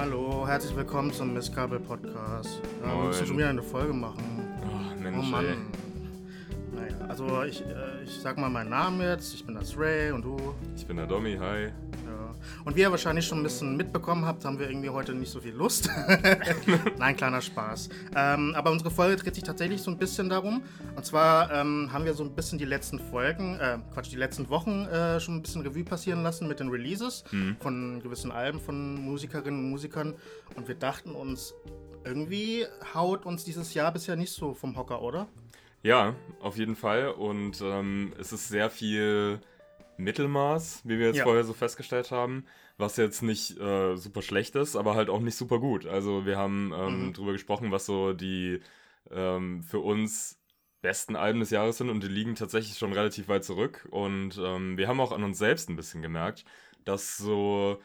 Hallo, herzlich willkommen zum Mistkabel Podcast. Ja, wir müssen schon wieder eine Folge machen. Oh, Mensch, Oh Mann. ey. Naja, also ich, äh, ich sag mal meinen Namen jetzt. Ich bin das Ray und du. Ich bin der Domi, hi. Und wie ihr wahrscheinlich schon ein bisschen mitbekommen habt, haben wir irgendwie heute nicht so viel Lust. Nein, kleiner Spaß. Ähm, aber unsere Folge dreht sich tatsächlich so ein bisschen darum. Und zwar ähm, haben wir so ein bisschen die letzten Folgen, äh, Quatsch, die letzten Wochen äh, schon ein bisschen Revue passieren lassen mit den Releases von gewissen Alben von Musikerinnen und Musikern. Und wir dachten uns, irgendwie haut uns dieses Jahr bisher nicht so vom Hocker, oder? Ja, auf jeden Fall. Und ähm, es ist sehr viel Mittelmaß, wie wir jetzt Ja. vorher so festgestellt haben. Was jetzt nicht äh, super schlecht ist, aber halt auch nicht super gut. Also wir haben ähm, Mhm. drüber gesprochen, was so die ähm, für uns besten Alben des Jahres sind und die liegen tatsächlich schon relativ weit zurück. Und ähm, wir haben auch an uns selbst ein bisschen gemerkt, dass so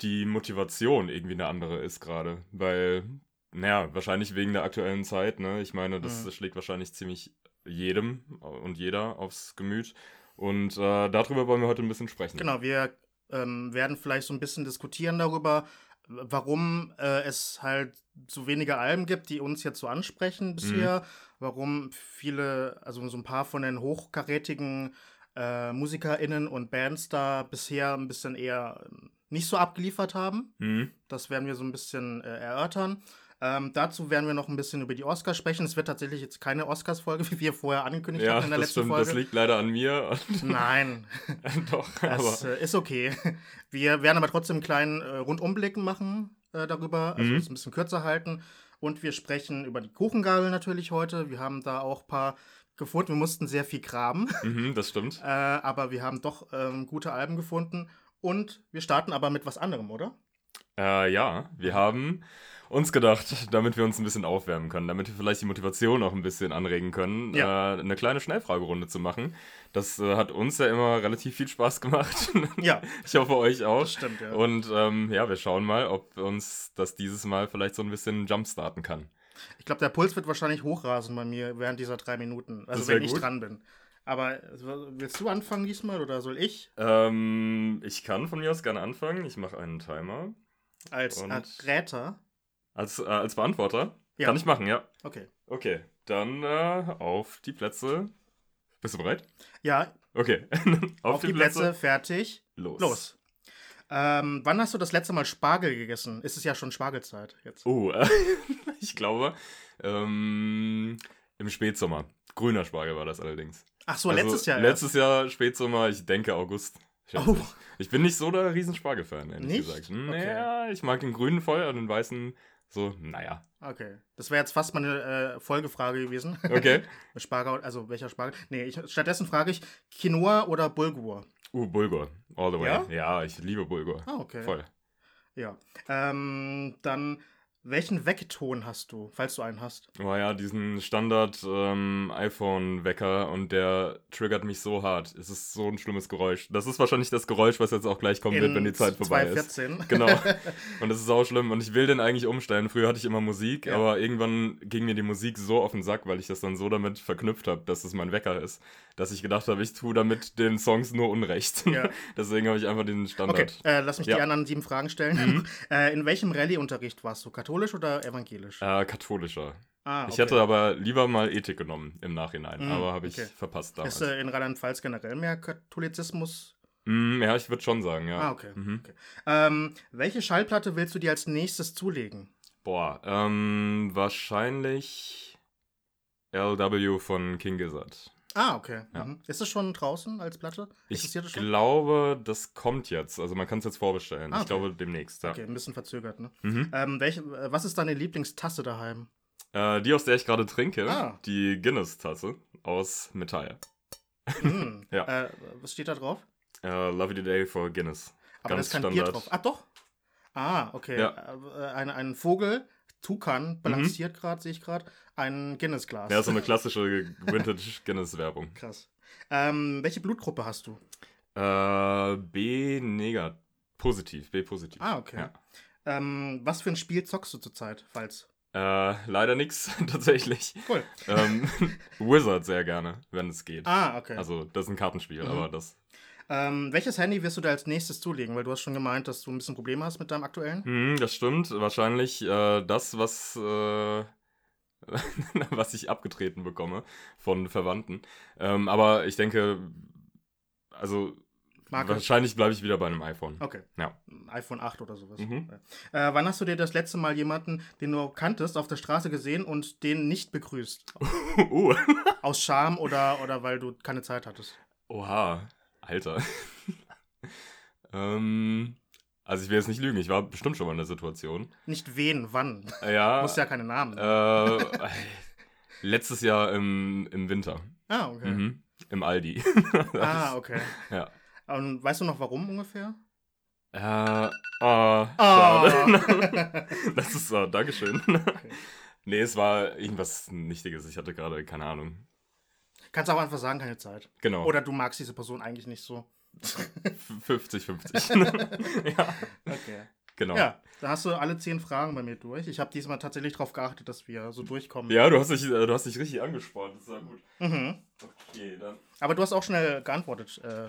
die Motivation irgendwie eine andere ist gerade. Weil, naja, wahrscheinlich wegen der aktuellen Zeit, ne? Ich meine, das Mhm. schlägt wahrscheinlich ziemlich jedem und jeder aufs Gemüt. Und äh, darüber wollen wir heute ein bisschen sprechen. Genau, wir ähm, werden vielleicht so ein bisschen diskutieren darüber, warum äh, es halt so wenige Alben gibt, die uns jetzt so ansprechen bisher, warum viele, also so ein paar von den hochkarätigen äh, MusikerInnen und Bands da bisher ein bisschen eher ähm, nicht so abgeliefert haben. Mhm. Das werden wir so ein bisschen äh, erörtern. Ähm, dazu werden wir noch ein bisschen über die Oscars sprechen. Es wird tatsächlich jetzt keine Oscars-Folge, wie wir vorher angekündigt Ja, hatten in der das letzten stimmt, Folge. das liegt leider an mir. Nein, Doch, das aber äh, ist okay. Wir werden aber trotzdem einen kleinen äh, Rundumblick machen äh, darüber, also Mhm. es ein bisschen kürzer halten. Und wir sprechen über die Kuchengabel natürlich heute. Wir haben da auch ein paar gefunden. Wir mussten sehr viel graben, mhm, das stimmt. äh, aber wir haben doch ähm, gute Alben gefunden. Und wir starten aber mit was anderem, oder? Äh, ja, wir haben uns gedacht, damit wir uns ein bisschen aufwärmen können, damit wir vielleicht die Motivation auch ein bisschen anregen können, Ja. äh, eine kleine Schnellfragerunde zu machen. Das äh, hat uns ja immer relativ viel Spaß gemacht. Ja, ich hoffe euch auch. das stimmt, ja. Und ähm, ja, wir schauen mal, ob uns das dieses Mal vielleicht so ein bisschen jumpstarten kann. Ich glaube, der Puls wird wahrscheinlich hochrasen bei mir während dieser drei Minuten. Also wenn ich gut. dran bin. Aber willst du anfangen diesmal oder soll ich? Ähm, ich kann von mir aus gerne anfangen. Ich mache einen Timer. Als Und- Räter? Als, äh, als Beantworter? Ja. Kann ich machen, ja. Okay. Okay, dann äh, auf die Plätze. Bist du bereit? Ja, Okay. auf, die, Plätze, fertig. Los. Los. Ähm, wann hast du das letzte Mal Spargel gegessen? Ist es ja schon Spargelzeit jetzt. Oh, äh, ich glaube, ähm, im Spätsommer. Grüner Spargel war das allerdings. Ach so, Also, letztes Jahr. Letztes Jahr Spätsommer, ich denke August. Oh. ich. Ich bin nicht so der riesen Spargel-Fan, ehrlich Nicht? gesagt. Okay. Naja, ich mag den grünen voll und den weißen so, naja. Okay. Das wäre jetzt fast meine äh, Folgefrage gewesen. Okay. Spargel, also welcher Spargel? Nee, ich, stattdessen frage ich Quinoa oder Bulgur. Uh, Bulgur. All the way. Ja? Ja, ich liebe Bulgur. Ah, okay. Voll. Ja. Ähm, dann, welchen Weckton hast du, falls du einen hast? Oh ja, diesen Standard ähm, iPhone-Wecker und der triggert mich so hart. Es ist so ein schlimmes Geräusch. Das ist wahrscheinlich das Geräusch, was jetzt auch gleich kommen wird, wenn die Zeit vorbei ist. 2014. Genau. Und das ist auch schlimm. Und ich will den eigentlich umstellen. Früher hatte ich immer Musik, Ja. aber irgendwann ging mir die Musik so auf den Sack, weil ich das dann so damit verknüpft habe, dass es mein Wecker ist, dass ich gedacht habe, ich tue damit den Songs nur Unrecht. Ja. Deswegen habe ich einfach den Standard. Okay, äh, lass mich Ja. die anderen sieben Fragen stellen. Mhm. äh, in welchem Rallye-Unterricht warst du? Katholisch oder evangelisch? Äh, katholischer. ah, Ich hätte aber lieber mal Ethik genommen im Nachhinein, Mhm, aber habe ich okay. verpasst damals. Ist äh, in Rheinland-Pfalz generell mehr Katholizismus? Mm, ja, ich würde schon sagen, ja. Ah, okay. Mhm. okay. Ähm, welche Schallplatte willst du dir als nächstes zulegen? Boah, ähm, wahrscheinlich LW von King Gizzard. Ah, okay. Ja. Mhm. Ist es schon draußen als Platte? Ich Existiert schon? glaube, das kommt jetzt. Also man kann es jetzt vorbestellen. Ah, Ich okay. glaube demnächst, ja. Okay, ein bisschen verzögert, ne? Mhm. Ähm, welche, äh, was ist deine Lieblingstasse daheim? Äh, die, aus der ich gerade trinke, Ah. die Guinness-Tasse aus Metall. Hm. Ja. Äh, was steht da drauf? Äh, Love You Today for Guinness. Aber da Ganz ist kein Bier Standard. drauf. Ah, doch. Ah, okay. Ja. Äh, ein, ein Vogel, Tukan, balanciert gerade, sehe ich gerade, ein Guinness-Glas. Ja, so eine klassische Vintage-Guinness-Werbung. Krass. Ähm, welche Blutgruppe hast du? Äh, B negativ. Positiv, B positiv. Ah, okay. Ja. Ähm, was für ein Spiel zockst du zurzeit, falls? Äh, leider nix, tatsächlich. Cool. ähm, Wizard sehr gerne, wenn es geht. Ah, okay. Also, das ist ein Kartenspiel, Mhm. aber das. Ähm, welches Handy wirst du da als nächstes zulegen? Weil du hast schon gemeint, dass du ein bisschen Probleme hast mit deinem aktuellen. Hm, das stimmt. Wahrscheinlich äh, das, was, äh, was ich abgetreten bekomme von Verwandten. Ähm, aber ich denke, also Marke? wahrscheinlich bleibe ich wieder bei einem iPhone. Okay. Ja. IPhone 8 oder sowas. Mhm. Äh, wann hast du dir das letzte Mal jemanden, den du kanntest, auf der Straße gesehen und den nicht begrüßt? uh. Aus Scham oder, oder weil du keine Zeit hattest? Oha, Alter. ähm, also ich will jetzt nicht lügen, ich war bestimmt schon mal in der Situation. Nicht wen, wann. Ja. Du musst ja keine Namen. Äh, letztes Jahr im, im Winter. ah, okay. Mhm. Im Aldi. Ah, okay. Ja. Und weißt du noch warum ungefähr? Äh, ah, Ah. schade. das ist so, Dankeschön. Nee, es war irgendwas Nichtiges. Ich hatte gerade keine Ahnung. Kannst auch einfach sagen, keine Zeit. Genau. Oder du magst diese Person eigentlich nicht so. 50-50. ja, Okay. genau. Ja, da hast du alle zehn Fragen bei mir durch. Ich habe diesmal tatsächlich darauf geachtet, dass wir so durchkommen. Ja, du hast dich, äh, du hast dich richtig angespornt. Das war gut. Mhm. Okay, dann. Aber du hast auch schnell geantwortet. Äh,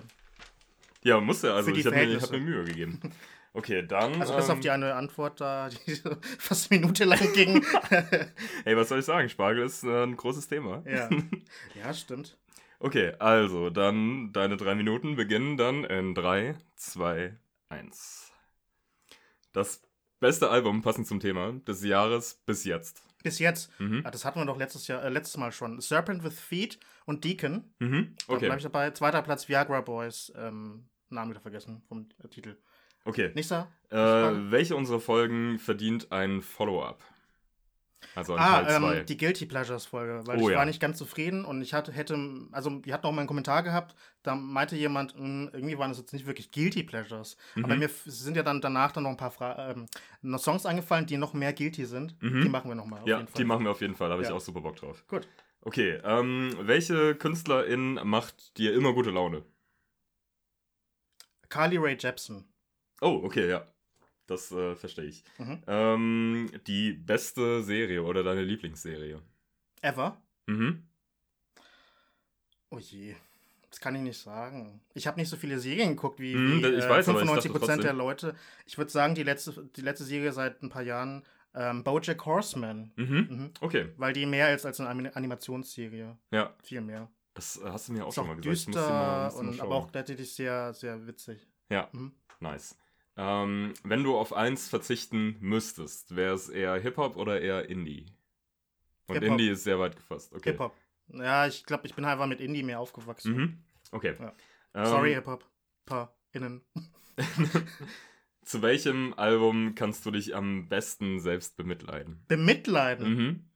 Ja, muss ja. Also ich habe mir, hab mir Mühe gegeben. Okay, dann. also bis auf ähm, die eine Antwort da, die fast eine Minute lang ging. Hey, was soll ich sagen? Spargel ist äh, ein großes Thema. ja. ja, stimmt. Okay, also dann deine drei Minuten beginnen dann in 3, 2, 1. Das beste Album passend zum Thema des Jahres bis jetzt. Bis jetzt. Mhm. Ah, das hatten wir doch letztes, Jahr, äh, letztes Mal schon. Serpent with Feet und Deacon. Mhm. Okay. bleibe ich dabei. Zweiter Platz Viagra Boys. Ähm, Namen wieder vergessen vom äh, Titel. Okay. Nächster. Äh, welche unserer Folgen verdient ein Follow-up? Also ein Ah, Teil 2. ähm, die Guilty Pleasures Folge, weil Oh ich ja. war nicht ganz zufrieden und ich hatte, hätte, also die hat noch mal einen Kommentar gehabt, da meinte jemand, "Hm, irgendwie waren das jetzt nicht wirklich Guilty Pleasures. Aber Mhm. mir f- sind ja dann danach dann noch ein paar Fra ähm, noch Songs eingefallen, die noch mehr Guilty sind. Mhm. Die machen wir noch mal. auf ja, jeden Fall. die machen wir auf jeden Fall. Da habe ich Ja. auch super Bock drauf. Gut. Okay, ähm, welche Künstlerin macht dir immer gute Laune? Carly Rae Jepsen. Oh, okay, ja. Das äh, verstehe ich. Mhm. Ähm, die beste Serie oder deine Lieblingsserie? Ever. Mhm. Oh je. Das kann ich nicht sagen. Ich habe nicht so viele Serien geguckt wie, Mhm, wie ich äh, weiß, aber ich dachte 95% der trotzdem. Leute. Ich würde sagen, die letzte, die letzte Serie seit ein paar Jahren, ähm, Bojack Horseman. Mhm. Mhm. Okay, Weil die mehr ist als eine Anim- Animationsserie. ja. Viel mehr. Das äh, hast du mir auch Ist schon auch mal gesagt. Mal- düster die mal und aber auch tatsächlich sehr, sehr witzig. Ja, Mhm. nice. Ähm, wenn du auf eins verzichten müsstest, wäre es eher Hip-Hop oder eher Indie? Und. Indie ist sehr weit gefasst. Okay. Hip-Hop. Ja, ich glaube, ich bin einfach mit Indie mehr aufgewachsen. Mhm. Okay. Ja. Ähm, Sorry, Hip-Hop. Pa, innen. Zu welchem Album kannst du dich am besten selbst bemitleiden? Bemitleiden. Mhm.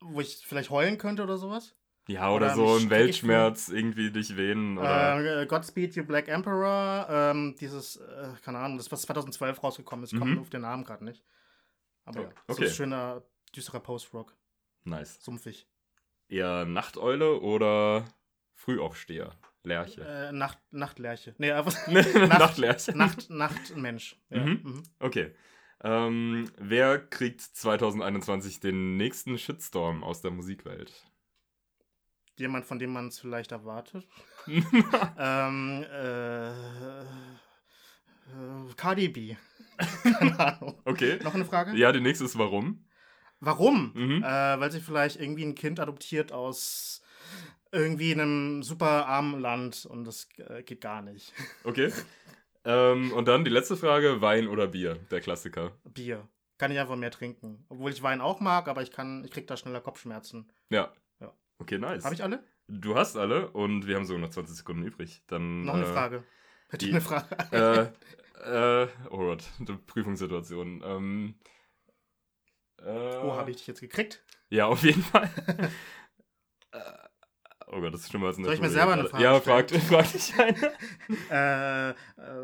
Wo ich vielleicht heulen könnte oder sowas. Ja, oder, Oder so im Weltschmerz irgendwie dich wehnen oder. Äh, Godspeed You Black Emperor. Ähm, dieses, äh, keine Ahnung, das was 2012 rausgekommen ist. Kommt Mhm. auf den Namen gerade nicht. Aber ja, okay. so schöner, düsterer Post-Rock. Nice. Sumpfig. Eher Nachteule oder Frühaufsteher? Lerche. Äh, Nacht, Nachtlerche. Nee, einfach Nachtlerche. Nacht, Nachtmensch. Ja. Mhm. Mhm. Okay. Ähm, wer kriegt 2021 den nächsten Shitstorm aus der Musikwelt? Jemand, von dem man es vielleicht erwartet. ähm, äh, äh, Cardi B. Keine Ahnung. okay. Noch eine Frage? Ja, die nächste ist warum? Warum? Mhm. Äh, weil sie vielleicht irgendwie ein Kind adoptiert aus irgendwie einem super armen Land und das äh, geht gar nicht. Okay. ähm, und dann die letzte Frage: Wein oder Bier? Der Klassiker. Bier. Kann ich einfach mehr trinken. Obwohl ich Wein auch mag, aber ich kann, ich krieg da schneller Kopfschmerzen. Ja. Ja. Okay, nice. Habe ich alle? Du hast alle und wir haben sogar noch 20 Sekunden übrig. Dann, Noch eine äh, Frage. Hätte ich eine Frage? Äh, äh, oh Gott, die Prüfungssituation. Ähm, äh, oh, habe ich dich jetzt gekriegt? Ja, auf jeden Fall. Äh, oh Gott, das ist schlimmer als eine Soll ich mir selber eine. Frage Ja, stellen? frag, frag dich eine. Äh, äh,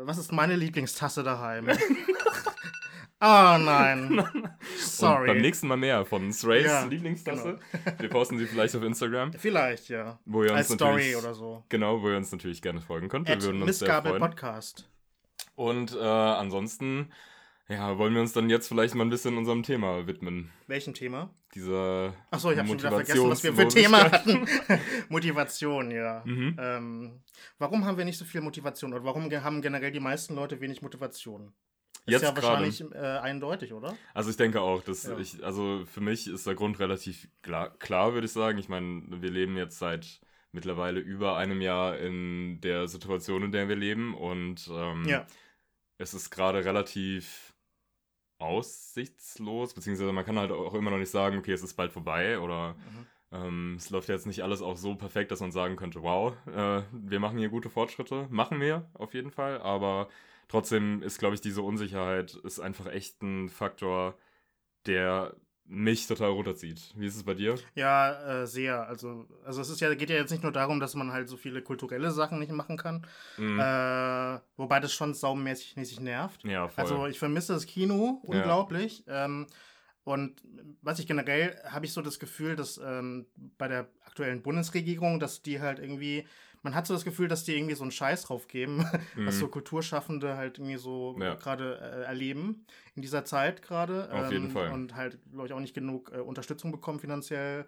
was ist meine Lieblingstasse daheim? oh nein. Und Sorry. beim nächsten Mal mehr von Srays Ja, Lieblingstasse. Wir posten sie vielleicht auf Instagram, Vielleicht, ja. wo ihr uns Als Story oder so. Genau, wo ihr uns natürlich gerne folgen könnt. Wir At würden uns sehr Missgabel freuen. Podcast. Und äh, ansonsten, Ja, wollen wir uns dann jetzt vielleicht mal ein bisschen unserem Thema widmen? Welchem Thema? Dieser Achso, ich habe schon wieder vergessen, was wir für ein Thema hatten. Motivation, ja. Mhm. Ähm, warum haben wir nicht so viel Motivation? Oder warum haben generell die meisten Leute wenig Motivation? Ist Jetzt ja gerade. wahrscheinlich äh, eindeutig, oder? Also ich denke auch, dass Ja. ich, also für mich ist der Grund relativ klar, klar würde ich sagen. Ich meine, wir leben jetzt seit mittlerweile über einem Jahr in der Situation, in der wir leben und ähm, Ja. es ist gerade relativ aussichtslos, beziehungsweise man kann halt auch immer noch nicht sagen, okay, es ist bald vorbei oder Mhm. ähm, es läuft jetzt nicht alles auch so perfekt, dass man sagen könnte, wow, äh, wir machen hier gute Fortschritte. Machen wir auf jeden Fall, aber trotzdem ist, glaube ich, diese Unsicherheit ist einfach echt ein Faktor, der mich total runterzieht. Wie ist es bei dir? Ja, äh, sehr. Also, also es ist ja, geht ja jetzt nicht nur darum, dass man halt so viele kulturelle Sachen nicht machen kann. Mhm. Äh, wobei das schon saumäßig mäßig nervt. ja, voll. Also ich vermisse das Kino unglaublich. Ähm, und was ich generell habe ich so das Gefühl, dass ähm, bei der aktuellen Bundesregierung, dass die halt irgendwie, man hat so das Gefühl, dass die irgendwie so einen Scheiß drauf geben, Mhm. was so Kulturschaffende halt irgendwie so Ja. gerade äh, erleben in dieser Zeit gerade. Auf jeden Fall. Und halt, glaube ich, auch nicht genug äh, Unterstützung bekommen finanziell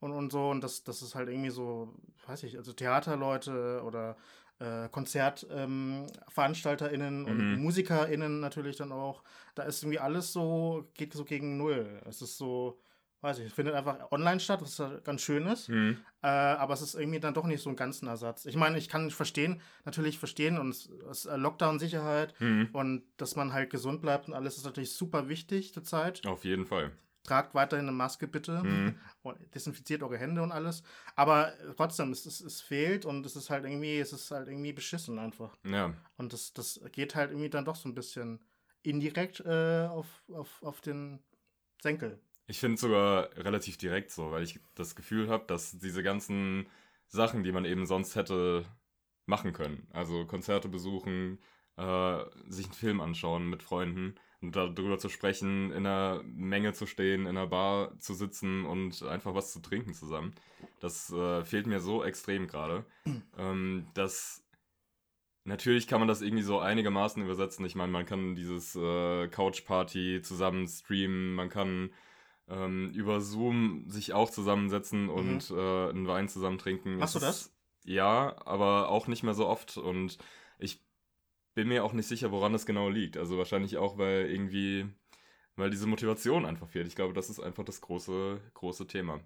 und, und so. Und das, das ist halt irgendwie so, weiß ich, also Theaterleute oder äh, KonzertveranstalterInnen ähm, und Mhm. MusikerInnen natürlich dann auch. Da ist irgendwie alles so, geht so gegen Null. Es ist so, weiß ich, es findet einfach online statt, was ganz schön ist. Mhm. Äh, aber es ist irgendwie dann doch nicht so ein ganzen Ersatz. Ich meine, ich kann nicht verstehen, natürlich verstehen und es es ist äh, Lockdown-Sicherheit Mhm. und dass man halt gesund bleibt und alles ist natürlich super wichtig zurzeit. Auf jeden Fall. Tragt weiterhin eine Maske bitte Mhm. und desinfiziert eure Hände und alles. Aber trotzdem, es, es, es fehlt und es ist halt irgendwie, es ist halt irgendwie beschissen einfach. Ja, Und das, das geht halt irgendwie dann doch so ein bisschen indirekt äh, auf, auf, auf den Senkel. Ich finde sogar relativ direkt so, weil ich das Gefühl habe, dass diese ganzen Sachen, die man eben sonst hätte machen können, also Konzerte besuchen, äh, sich einen Film anschauen mit Freunden und darüber zu sprechen, in einer Menge zu stehen, in einer Bar zu sitzen und einfach was zu trinken zusammen. Das äh, fehlt mir so extrem gerade, ähm, dass Natürlich kann man das irgendwie so einigermaßen übersetzen. Ich meine, man kann dieses äh, Couch-Party zusammen streamen, man kann ähm, über Zoom sich auch zusammensetzen und äh, einen Wein zusammen trinken. Mhm. Machst du ist- Ja, aber auch nicht mehr so oft und ich bin mir auch nicht sicher, woran das genau liegt. Also wahrscheinlich auch, weil irgendwie, weil diese Motivation einfach fehlt. Ich glaube, das ist einfach das große, große Thema.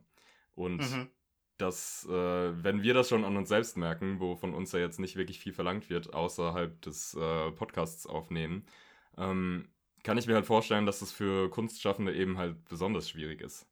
Und Mhm. dass, äh, wenn wir das schon an uns selbst merken, wo von uns ja jetzt nicht wirklich viel verlangt wird, außerhalb des äh, Podcasts aufnehmen, ähm, kann ich mir halt vorstellen, dass das für Kunstschaffende eben halt besonders schwierig ist.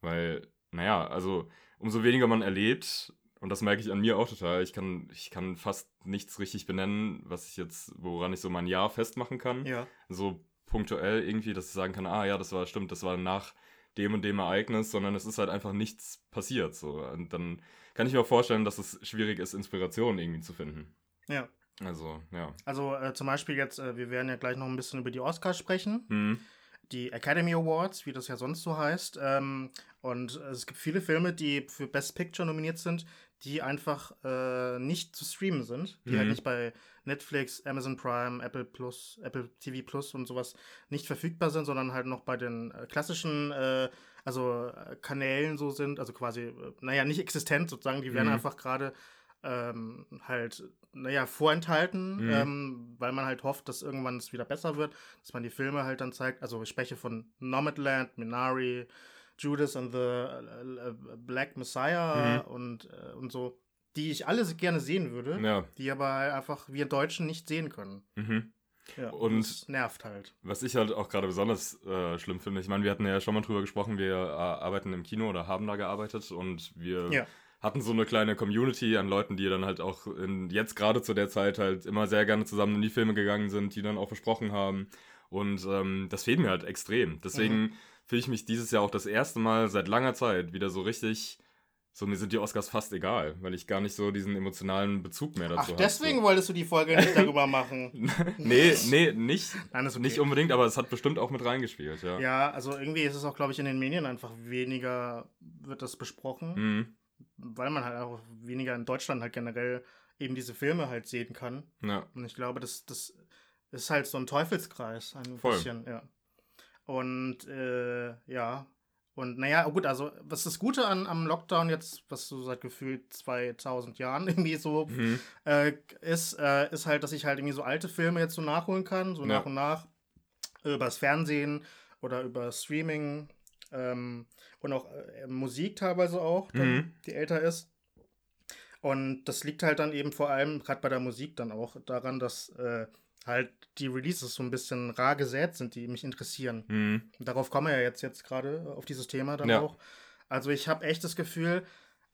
Weil, naja, also umso weniger man erlebt, und das merke ich an mir auch total, ich kann, ich kann fast nichts richtig benennen, was ich jetzt, woran ich so mein Jahr festmachen kann Ja. so punktuell irgendwie, dass ich sagen kann, ah ja, das war stimmt, das war nach dem und dem Ereignis, sondern es ist halt einfach nichts passiert. So. Und dann kann ich mir auch vorstellen, dass es schwierig ist, Inspiration irgendwie zu finden. Ja. Also, ja. Also äh, zum Beispiel jetzt, äh, wir werden ja gleich noch ein bisschen über die Oscars sprechen. Hm. die Academy Awards, wie das ja sonst so heißt. Ähm, und es gibt viele Filme, die für Best Picture nominiert sind, die einfach äh, nicht zu streamen sind, die Mhm. halt nicht bei Netflix, Amazon Prime, Apple Plus, Apple TV Plus und sowas nicht verfügbar sind, sondern halt noch bei den äh, klassischen äh, also äh, Kanälen so sind, also quasi, äh, naja, nicht existent sozusagen, die werden Mhm. einfach gerade ähm, halt, naja, vorenthalten, Mhm. ähm, weil man halt hofft, dass irgendwann es wieder besser wird, dass man die Filme halt dann zeigt. Also ich spreche von Nomadland, Minari, Judas and the äh, äh, Black Messiah Mhm. und, äh, und so, die ich alle gerne sehen würde, Ja. die aber halt einfach wir Deutschen nicht sehen können. Mhm. Ja, Und- das nervt halt. Was ich halt auch gerade besonders äh, schlimm finde, ich meine, wir hatten ja schon mal drüber gesprochen, wir äh, arbeiten im Kino oder haben da gearbeitet und wir Ja. Hatten so eine kleine Community an Leuten, die dann halt auch in, jetzt gerade zu der Zeit halt immer sehr gerne zusammen in die Filme gegangen sind, die dann auch versprochen haben. Und ähm, das fehlt mir halt extrem. Deswegen Mhm. fühle ich mich dieses Jahr auch das erste Mal seit langer Zeit wieder so richtig. So, mir sind die Oscars fast egal, weil ich gar nicht so diesen emotionalen Bezug mehr dazu Ach, habe. deswegen wolltest du die Folge nicht darüber machen. nee, nee, nicht, Nein, ist okay. nicht unbedingt, aber es hat bestimmt auch mit reingespielt, ja. Ja, also irgendwie ist es auch, glaube ich, in den Medien einfach weniger wird das besprochen, Mhm. Weil man halt auch weniger in Deutschland halt generell eben diese Filme halt sehen kann. Ja. Und ich glaube, das, das ist halt so ein Teufelskreis, ein Voll. bisschen, ja. Und äh, ja, und naja, gut, also was das Gute an, am Lockdown jetzt, was so seit gefühlt 2000 Jahren irgendwie so Mhm. äh, ist, äh, ist halt, dass ich halt irgendwie so alte Filme jetzt so nachholen kann, so Ja. nach und nach, äh, übers Fernsehen oder über Streaming ähm, und auch äh, Musik teilweise auch, Mhm. die älter ist. Und das liegt halt dann eben vor allem, gerade bei der Musik dann auch, daran, dass äh, halt die Releases so ein bisschen rar gesät sind, die mich interessieren. Mhm. Darauf kommen wir ja jetzt, jetzt gerade auf dieses Thema dann Ja. auch. Also ich habe echt das Gefühl,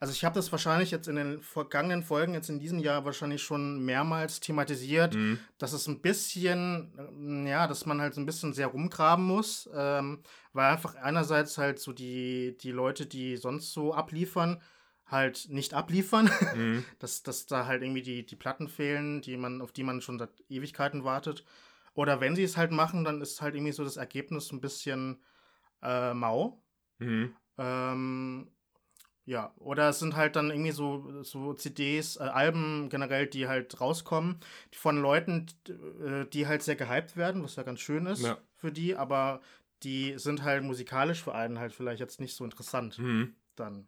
also ich habe das wahrscheinlich jetzt in den vergangenen Folgen, jetzt in diesem Jahr wahrscheinlich schon mehrmals thematisiert, Mhm. dass es ein bisschen, ähm, ja, dass man halt so ein bisschen sehr rumgraben muss, ähm, weil einfach einerseits halt so die, die Leute, die sonst so abliefern, halt nicht abliefern, Mhm. dass, dass da halt irgendwie die, die Platten fehlen, die man, auf die man schon seit Ewigkeiten wartet. Oder wenn sie es halt machen, dann ist halt irgendwie so das Ergebnis ein bisschen äh, mau. Mhm. Ähm, ja, oder es sind halt dann irgendwie so, so CDs, äh, Alben generell, die halt rauskommen, von Leuten, äh, die halt sehr gehypt werden, was ja ganz schön ist Ja. für die, aber die sind halt musikalisch für einen halt vielleicht jetzt nicht so interessant Mhm. dann.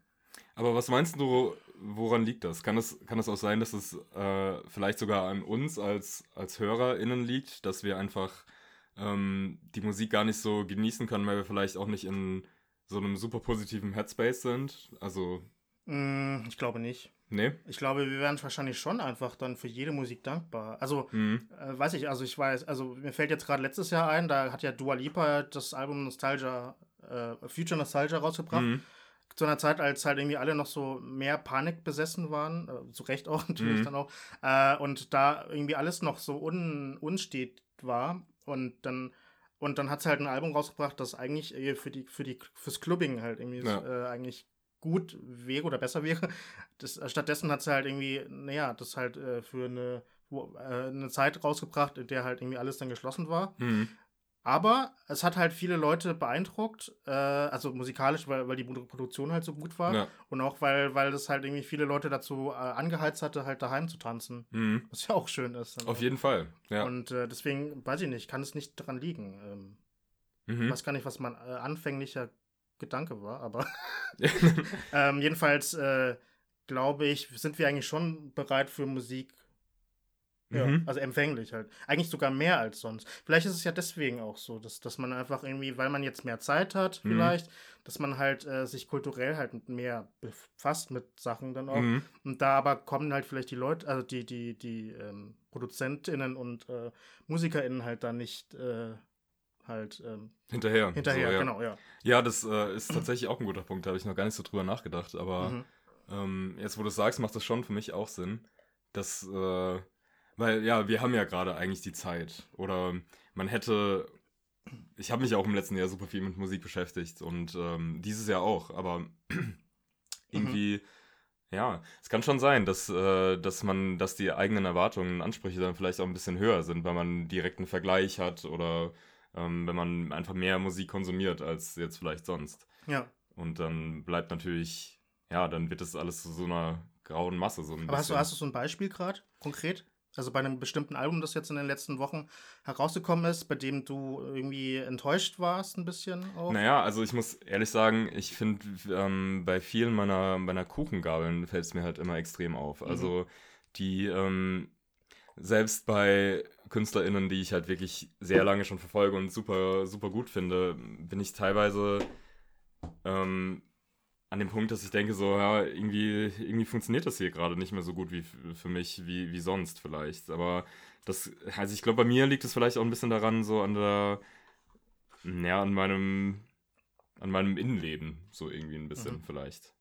Aber was meinst du, woran liegt das? Kann es, kann es auch sein, dass es äh, vielleicht sogar an uns als, als HörerInnen liegt, dass wir einfach ähm, die Musik gar nicht so genießen können, weil wir vielleicht auch nicht in so einem super positiven Headspace sind? Also, Mm, ich glaube nicht. nee? Ich glaube, wir wären wahrscheinlich schon einfach dann für jede Musik dankbar. Also, Mhm. äh, weiß ich, also ich weiß, also mir fällt jetzt gerade letztes Jahr ein, da hat ja Dua Lipa das Album Nostalgia, äh, Future Nostalgia rausgebracht. Mhm. Zu einer Zeit, als halt irgendwie alle noch so mehr Panik besessen waren, äh, zu Recht auch natürlich Mhm. dann auch, äh, und da irgendwie alles noch so un, unstet war und dann und dann hat sie halt ein Album rausgebracht, das eigentlich äh, für die, für die, fürs Clubbing halt irgendwie Ja. äh, eigentlich gut wäre oder besser wäre. Das, stattdessen hat sie halt irgendwie, naja, das halt äh, für eine, äh, eine Zeit rausgebracht, in der halt irgendwie alles dann geschlossen war. Mhm. Aber es hat halt viele Leute beeindruckt, äh, also musikalisch, weil, weil die Produ- Produktion halt so gut war. Ja. Und auch weil, weil das halt irgendwie viele Leute dazu äh, angeheizt hatte, halt daheim zu tanzen. Mhm. Was ja auch schön ist. Auf jeden Fall, ja. Und äh, deswegen, weiß ich nicht, kann es nicht daran liegen. Ähm, Mhm. Ich weiß gar nicht, was mein äh, anfänglicher Gedanke war, aber ähm, jedenfalls äh, glaube ich, sind wir eigentlich schon bereit für Musik. Ja, Mhm. also empfänglich halt. Eigentlich sogar mehr als sonst. Vielleicht ist es ja deswegen auch so, dass, dass man einfach irgendwie, weil man jetzt mehr Zeit hat, Mhm. vielleicht, dass man halt äh, sich kulturell halt mehr befasst mit Sachen dann auch. Mhm. Und da aber kommen halt vielleicht die Leute, also die, die, die ähm, ProduzentInnen und äh, MusikerInnen halt da nicht äh, halt ähm, Hinterher. hinterher, so, ja. genau, ja. Ja, das äh, ist tatsächlich auch ein guter Punkt. Da habe ich noch gar nicht so drüber nachgedacht. Aber Mhm. ähm, jetzt, wo du es sagst, macht das schon für mich auch Sinn. Dass, äh, weil ja, wir haben ja gerade eigentlich die Zeit. Oder man hätte. Ich habe mich auch im letzten Jahr super viel mit Musik beschäftigt und ähm, dieses Jahr auch. Aber irgendwie. Ja, es kann schon sein, dass, äh, dass man, dass die eigenen Erwartungen und Ansprüche dann vielleicht auch ein bisschen höher sind, weil man direkt einen Vergleich hat oder ähm, wenn man einfach mehr Musik konsumiert als jetzt vielleicht sonst. Ja. Und dann bleibt natürlich, ja, dann wird das alles zu so einer grauen Masse so ein Aber hast du, bisschen. hast du so ein Beispiel gerade, konkret? Also bei einem bestimmten Album, das jetzt in den letzten Wochen herausgekommen ist, bei dem du irgendwie enttäuscht warst, ein bisschen auch? Naja, also ich muss ehrlich sagen, ich finde, ähm, bei vielen meiner, meiner Kuchengabeln fällt es mir halt immer extrem auf. Mhm. Also die, ähm, selbst bei KünstlerInnen, die ich halt wirklich sehr lange schon verfolge und super, super gut finde, bin ich teilweise ähm, an dem Punkt, dass ich denke, so, ja, irgendwie, irgendwie funktioniert das hier gerade nicht mehr so gut wie für mich, wie, wie sonst vielleicht. Aber das, also ich glaube, bei mir liegt es vielleicht auch ein bisschen daran, so an der, ja, an meinem, an meinem Innenleben, so irgendwie ein bisschen Mhm. vielleicht.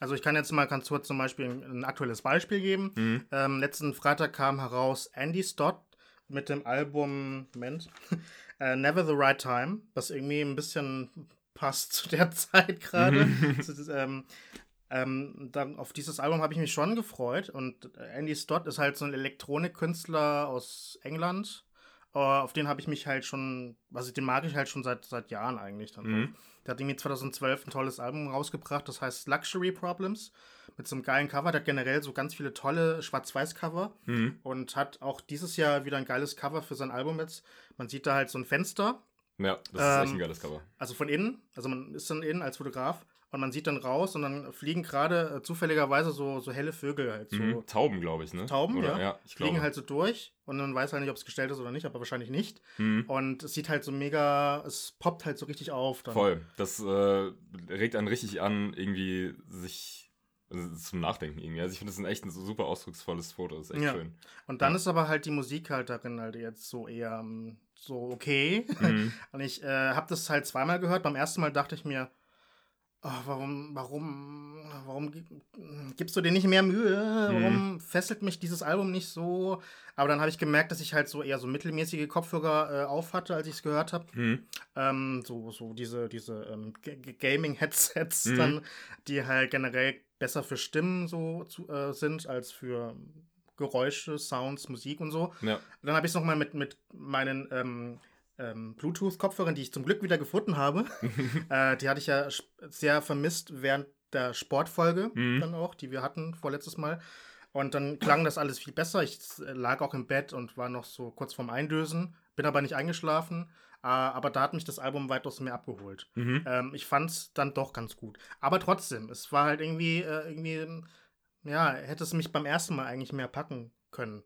Also ich kann jetzt mal ganz kurz zum Beispiel ein, ein aktuelles Beispiel geben. Mhm. Ähm, letzten Freitag kam heraus Andy Stott mit dem Album, Moment, äh, Never the Right Time, was irgendwie ein bisschen passt zu der Zeit gerade. Mhm. Ähm, ähm, dann auf dieses Album habe ich mich schon gefreut und Andy Stott ist halt so ein Elektronikkünstler aus England. Äh, auf den habe ich mich halt schon, also den mag ich halt schon seit, seit Jahren eigentlich dann. Mhm. Der hat irgendwie 2012 ein tolles Album rausgebracht, das heißt Luxury Problems. mit so einem geilen Cover. Der hat generell so ganz viele tolle Schwarz-Weiß-Cover Mhm. und hat auch dieses Jahr wieder ein geiles Cover für sein Album jetzt. Man sieht da halt so ein Fenster, Ja, das ist echt Ähm, ein geiles Cover. also von innen. Also man ist dann innen als Fotograf und man sieht dann raus und dann fliegen gerade äh, zufälligerweise so, so helle Vögel halt so. Mhm. Tauben, glaube ich, ne? Tauben, Oder? ja. Ja, ich fliegen glaube. halt so durch und man weiß halt nicht, ob es gestellt ist oder nicht, aber wahrscheinlich nicht. Mhm. Und es sieht halt so mega, es poppt halt so richtig auf. Dann. Voll. Das äh, regt einen richtig an, irgendwie sich also zum Nachdenken irgendwie. Also ich finde das ein echt ein super ausdrucksvolles Foto. Das ist echt Ja. schön. Und dann Ja. ist aber halt die Musik halt darin halt jetzt so eher ähm, so okay. Mhm. Und ich äh, habe das halt zweimal gehört. Beim ersten Mal dachte ich mir, oh, warum, warum, warum gi- gibst du dir nicht mehr Mühe? Mhm. Warum fesselt mich dieses Album nicht so? Aber dann habe ich gemerkt, dass ich halt so eher so mittelmäßige Kopfhörer äh, auf hatte, als ich es gehört habe. Mhm. Ähm, so, so diese, diese ähm, Gaming-Headsets Mhm. dann, die halt generell besser für Stimmen so zu, äh, sind als für Geräusche, Sounds, Musik und so. Ja. Dann habe ich es nochmal mit, mit meinen ähm, ähm, Bluetooth-Kopfhörern, die ich zum Glück wieder gefunden habe. äh, die hatte ich ja sehr vermisst während der Sportfolge Mhm. dann auch, die wir hatten vorletztes Mal. Und dann klang das alles viel besser. Ich äh, lag auch im Bett und war noch so kurz vorm Eindösen, bin aber nicht eingeschlafen. Äh, aber da hat mich das Album weitaus mehr abgeholt. Mhm. Ähm, ich fand es dann doch ganz gut. Aber trotzdem, es war halt irgendwie, äh, irgendwie, ähm, ja, hätte es mich beim ersten Mal eigentlich mehr packen können.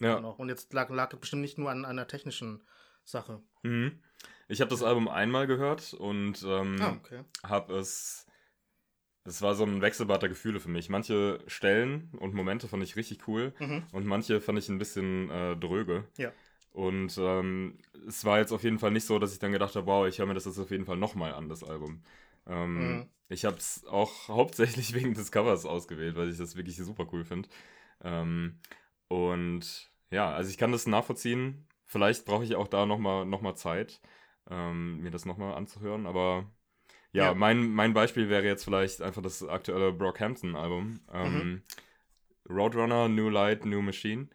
Ja. Noch. Und jetzt lag, lag es bestimmt nicht nur an einer technischen Sache. Mhm. Ich habe das Album einmal gehört und ähm, Ah, okay. habe es. Es war so ein Wechselbad der Gefühle für mich. Manche Stellen und Momente fand ich richtig cool Mhm. und manche fand ich ein bisschen äh, dröge. Ja. Und ähm, es war jetzt auf jeden Fall nicht so, dass ich dann gedacht habe, wow, ich höre mir das jetzt auf jeden Fall nochmal an, das Album. Ähm, Mhm. Ich habe es auch hauptsächlich wegen des Covers ausgewählt, weil ich das wirklich super cool finde. Ähm, und ja, also ich kann das nachvollziehen. Vielleicht brauche ich auch da nochmal noch mal Zeit, ähm, mir das nochmal anzuhören. Aber ja, Ja. Mein, mein Beispiel wäre jetzt vielleicht einfach das aktuelle Brockhampton-Album. Ähm, Roadrunner, New Light, New Machine.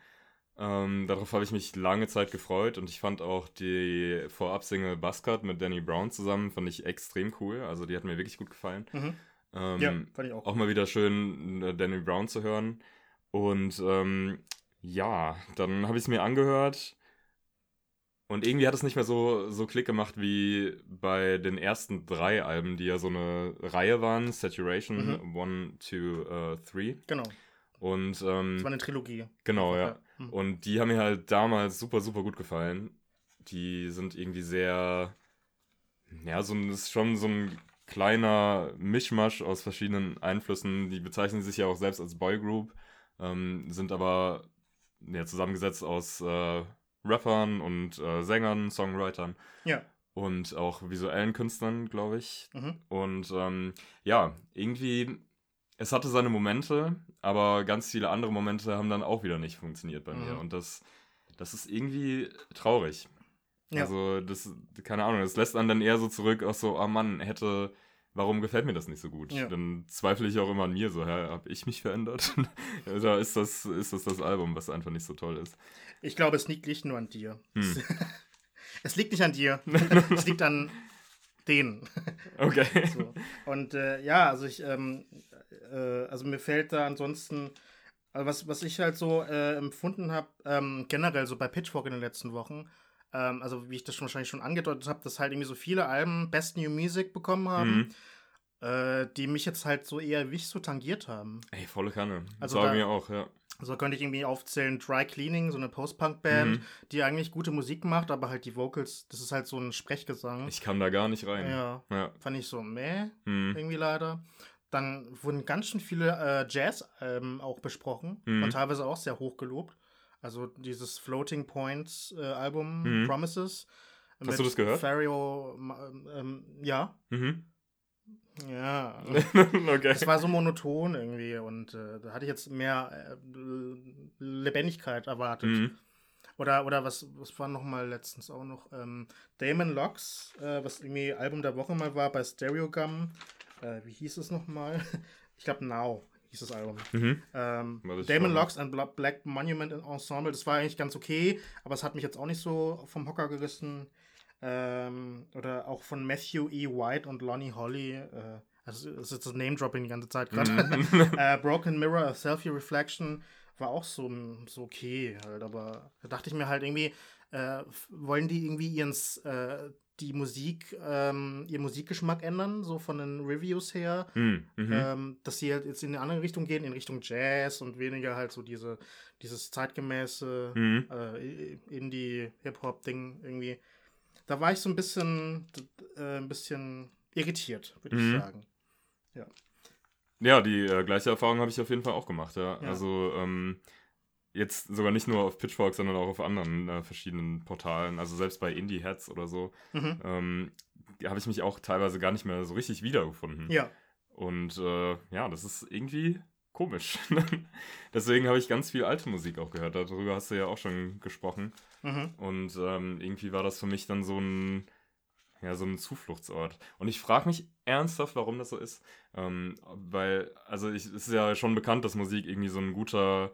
Ähm, darauf habe ich mich lange Zeit gefreut und ich fand auch die Vorab-Single Buzzcut mit Danny Brown zusammen, fand ich extrem cool. Also die hat mir wirklich gut gefallen. Mhm. Ähm, Ja, fand ich auch. auch mal wieder schön, äh, Danny Brown zu hören. Und ähm, ja, dann habe ich es mir angehört. Und irgendwie hat es nicht mehr so, so Klick gemacht wie bei den ersten drei Alben, die ja so eine Reihe waren: Saturation, One, Two, äh, Three. Genau. Und Das ähm, war eine Trilogie. genau, ja. Mhm. Und die haben mir halt damals super, super gut gefallen. Die sind irgendwie sehr, ja, so ein, das ist schon so ein kleiner Mischmasch aus verschiedenen Einflüssen. Die bezeichnen sich ja auch selbst als Boygroup, ähm, sind aber ja, zusammengesetzt aus äh, Rappern und äh, Sängern, Songwritern Ja. und auch visuellen Künstlern, glaube ich. Mhm. Und ähm, ja, irgendwie, es hatte seine Momente, aber ganz viele andere Momente haben dann auch wieder nicht funktioniert bei mir. Mhm. Und das, das ist irgendwie traurig. Ja. Also, das, keine Ahnung, das lässt einen dann eher so zurück, auch so, oh Mann, hätte, warum gefällt mir das nicht so gut? Ja. Dann zweifle ich auch immer an mir, so, hä, hab ich mich verändert? Oder ist das, ist das das Album, was einfach nicht so toll ist? Ich glaube, es liegt nicht nur an dir. Hm. Es liegt nicht an dir. es liegt an denen. Okay. So. Und äh, ja, also ich, ähm, äh, also mir fällt da ansonsten, also was, was ich halt so äh, empfunden habe, ähm, generell so bei Pitchfork in den letzten Wochen, ähm, also wie ich das schon wahrscheinlich schon angedeutet habe, dass halt irgendwie so viele Alben Best New Music bekommen haben, Mhm. äh, die mich jetzt halt so eher nicht so tangiert haben. Ey, volle Kanne. Also war da- mir auch, ja. So könnte ich irgendwie aufzählen, Dry Cleaning, so eine Post-Punk-Band, Mhm. die eigentlich gute Musik macht, aber halt die Vocals, das ist halt so ein Sprechgesang. Ich kam da gar nicht rein. ja, Ja. fand ich so, meh, Mhm. irgendwie leider. Dann wurden ganz schön viele äh, Jazz-Alben auch besprochen Mhm. und teilweise auch sehr hoch gelobt. Also dieses Floating Points äh, Album Mhm. Promises. Hast du das gehört? Fario, ähm, ja. Mhm. Ja. okay. Es war so monoton irgendwie und äh, da hatte ich jetzt mehr äh, Lebendigkeit erwartet. Mhm. Oder, oder was, was war noch mal letztens auch noch? Ähm, Damon Locks, äh, was irgendwie Album der Woche mal war bei Stereogum. Äh, wie hieß es noch mal? Ich glaube Now hieß das Album. Mhm. Ähm, das Damon. Locks and Bla- Black Monument Ensemble, das war eigentlich ganz okay, aber es hat mich jetzt auch nicht so vom Hocker gerissen. Ähm, oder auch von Matthew E. White und Lonnie Holly, äh, Also es ist das Name-Dropping die ganze Zeit gerade. Mhm. äh, Broken Mirror, A Selfie Reflection war auch so, so okay halt, aber da dachte ich mir halt irgendwie, äh, wollen die irgendwie ihren, äh, die Musik, ähm, ihren Musikgeschmack ändern, so von den Reviews her, Hm, mhm. ähm, dass sie halt jetzt in eine andere Richtung gehen, in Richtung Jazz und weniger halt so diese, dieses zeitgemäße Mhm. äh, Indie-Hip-Hop-Ding irgendwie. Da war ich so ein bisschen, äh, ein bisschen irritiert, würde Mhm. ich sagen. Ja, die äh, gleiche Erfahrung habe ich auf jeden Fall auch gemacht, ja. Ja. Also ähm, jetzt sogar nicht nur auf Pitchfork, sondern auch auf anderen äh, verschiedenen Portalen. Also selbst bei Indie-Heads oder so Mhm. ähm, habe ich mich auch teilweise gar nicht mehr so richtig wiedergefunden. Ja, Und äh, ja, das ist irgendwie komisch. Deswegen habe ich ganz viel alte Musik auch gehört. Darüber hast du ja auch schon gesprochen. mhm. Und ähm, irgendwie war das für mich dann so ein, ja, so ein Zufluchtsort. Und ich frage mich ernsthaft, warum das so ist. Ähm, weil, also ich, es ist ja schon bekannt, dass Musik irgendwie so ein guter,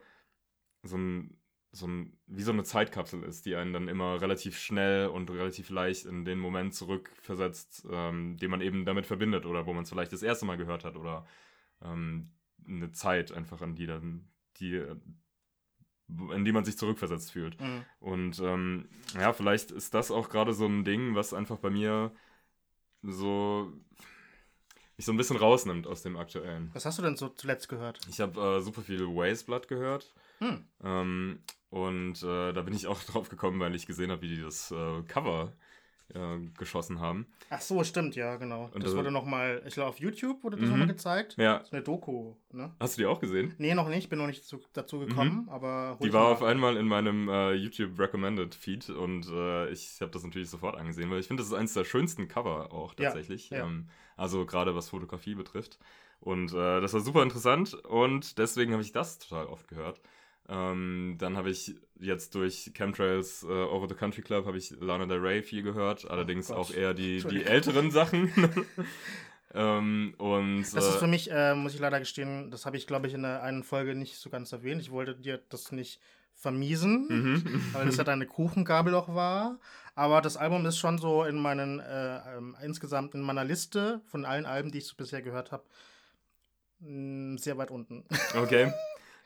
so ein, so ein, wie so eine Zeitkapsel ist, die einen dann immer relativ schnell und relativ leicht in den Moment zurückversetzt, ähm, den man eben damit verbindet oder wo man es vielleicht das erste Mal gehört hat oder ähm, eine Zeit einfach, an die dann, die, in die man sich zurückversetzt fühlt. Mhm. Und ähm, ja, vielleicht ist das auch gerade so ein Ding, was einfach bei mir so mich so ein bisschen rausnimmt aus dem aktuellen. Was hast du denn so zuletzt gehört? Ich habe äh, super viel Wasteblood gehört. Hm. Ähm, und äh, da bin ich auch drauf gekommen, weil ich gesehen habe, wie die das äh, Cover äh, geschossen haben. Ach so, stimmt, ja, genau. Und das das- wurde nochmal, ich glaube, auf YouTube wurde das Mhm. nochmal gezeigt. Ja, Das ist eine Doku, ne? hast du die auch gesehen? Nee, noch nicht, bin noch nicht zu, dazu gekommen, aber. Mhm. Die ich war mal auf einmal in meinem äh, YouTube Recommended Feed und äh, ich habe das natürlich sofort angesehen, weil ich finde, das ist eines der schönsten Cover auch Ja, tatsächlich. ja. Ähm, also gerade was Fotografie betrifft. Und äh, das war super interessant und deswegen habe ich das total oft gehört. Ähm, dann habe ich jetzt durch Chemtrails äh, Over the Country Club habe ich Lana Del Rey viel gehört, allerdings Oh auch eher die, die älteren Sachen. ähm, und Das ist äh, für mich, äh, muss ich leider gestehen, das habe ich, glaube ich, in der einen Folge nicht so ganz erwähnt. Ich wollte dir das nicht vermiesen, mhm. weil das ja deine Kuchengabel auch war. Aber das Album ist schon so in meinen, äh, ähm, insgesamt in meiner Liste von allen Alben, die ich so bisher gehört habe, mh, sehr weit unten. okay,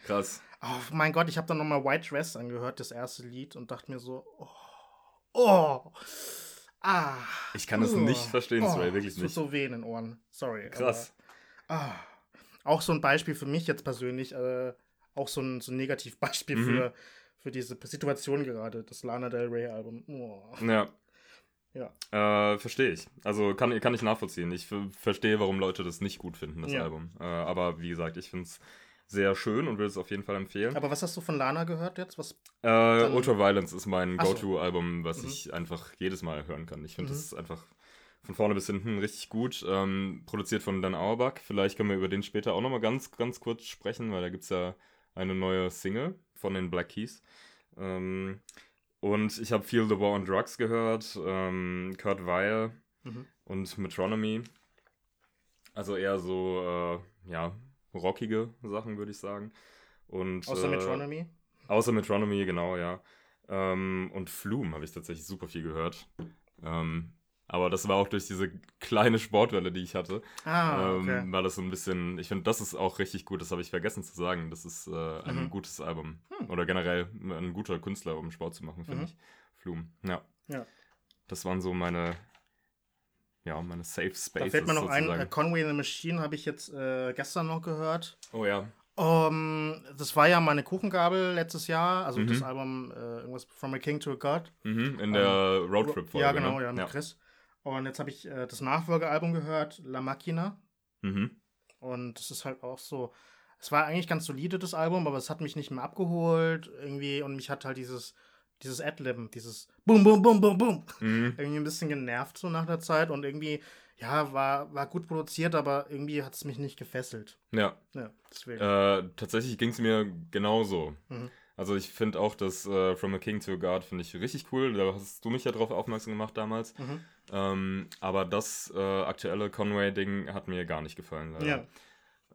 krass. Oh mein Gott, ich habe dann nochmal White Dress angehört, das erste Lied, und dachte mir so, oh, oh, ah. Ich kann das oh, nicht verstehen, oh, Stray, wirklich nicht. so weh in den Ohren, sorry. Krass. Aber, ah. Auch so ein Beispiel für mich jetzt persönlich, äh, auch so ein, so ein Negativbeispiel Mhm. für, für diese Situation gerade, das Lana Del Rey Album. Oh. Ja. Ja. Äh, verstehe ich. Also kann, kann ich nachvollziehen. Ich ver- verstehe, warum Leute das nicht gut finden, das Ja. Album. Äh, aber wie gesagt, ich finde es sehr schön und würde es auf jeden Fall empfehlen. Aber was hast du von Lana gehört jetzt? Was? Äh, Ultraviolence ist mein so. Go-To-Album, was Mhm. ich einfach jedes Mal hören kann. Ich finde Mhm. das einfach von vorne bis hinten richtig gut. Ähm, produziert von Dan Auerbach. Vielleicht können wir über den später auch nochmal ganz, ganz kurz sprechen, weil da gibt es ja eine neue Single von den Black Keys. Ähm, und ich habe viel The War on Drugs gehört, ähm, Kurt Weil Mhm. und Metronomy. Also eher so, äh, ja, rockige Sachen, würde ich sagen. Und, Außer äh, Metronomy? Außer Metronomy, genau, ja. Ähm, und Flume habe ich tatsächlich super viel gehört. Ähm, aber das war auch durch diese kleine Sportwelle, die ich hatte. Ah, okay. ähm, war das so ein bisschen. Ich finde, das ist auch richtig gut, das habe ich vergessen zu sagen. Das ist äh, ein Mhm. gutes Album. Hm. Oder generell ein guter Künstler, um Sport zu machen, finde Mhm. ich. Flume, ja. Ja. Das waren so meine. Ja, meine Safe Da Spaces. fällt mir noch ein, sozusagen. äh, Conway in the Machine habe ich jetzt äh, gestern noch gehört. Oh ja. Um, das war ja meine Kuchengabel letztes Jahr, also Mhm. das Album äh, irgendwas From a King to a God. Mhm, in der Roadtrip-Folge. Ja, genau, ne? ja, mit Chris. Und jetzt habe ich äh, das Nachfolgealbum gehört, La Machina. Mhm. Und das ist halt auch so. Es war eigentlich ganz solide, das Album, aber es hat mich nicht mehr abgeholt irgendwie und mich hat halt dieses, dieses Adlibben, dieses Bum, Bum, Bum, Bum, Bum Mhm. irgendwie ein bisschen genervt so nach der Zeit und irgendwie, ja, war, war gut produziert, aber irgendwie hat es mich nicht gefesselt. Ja. Ja, deswegen. Äh, tatsächlich ging es mir genauso. Mhm. Also ich finde auch das äh, From a King to a God finde ich richtig cool. Da hast du mich ja drauf aufmerksam gemacht damals. Mhm. Ähm, aber das äh, aktuelle Conway-Ding hat mir gar nicht gefallen. Leider. Ja.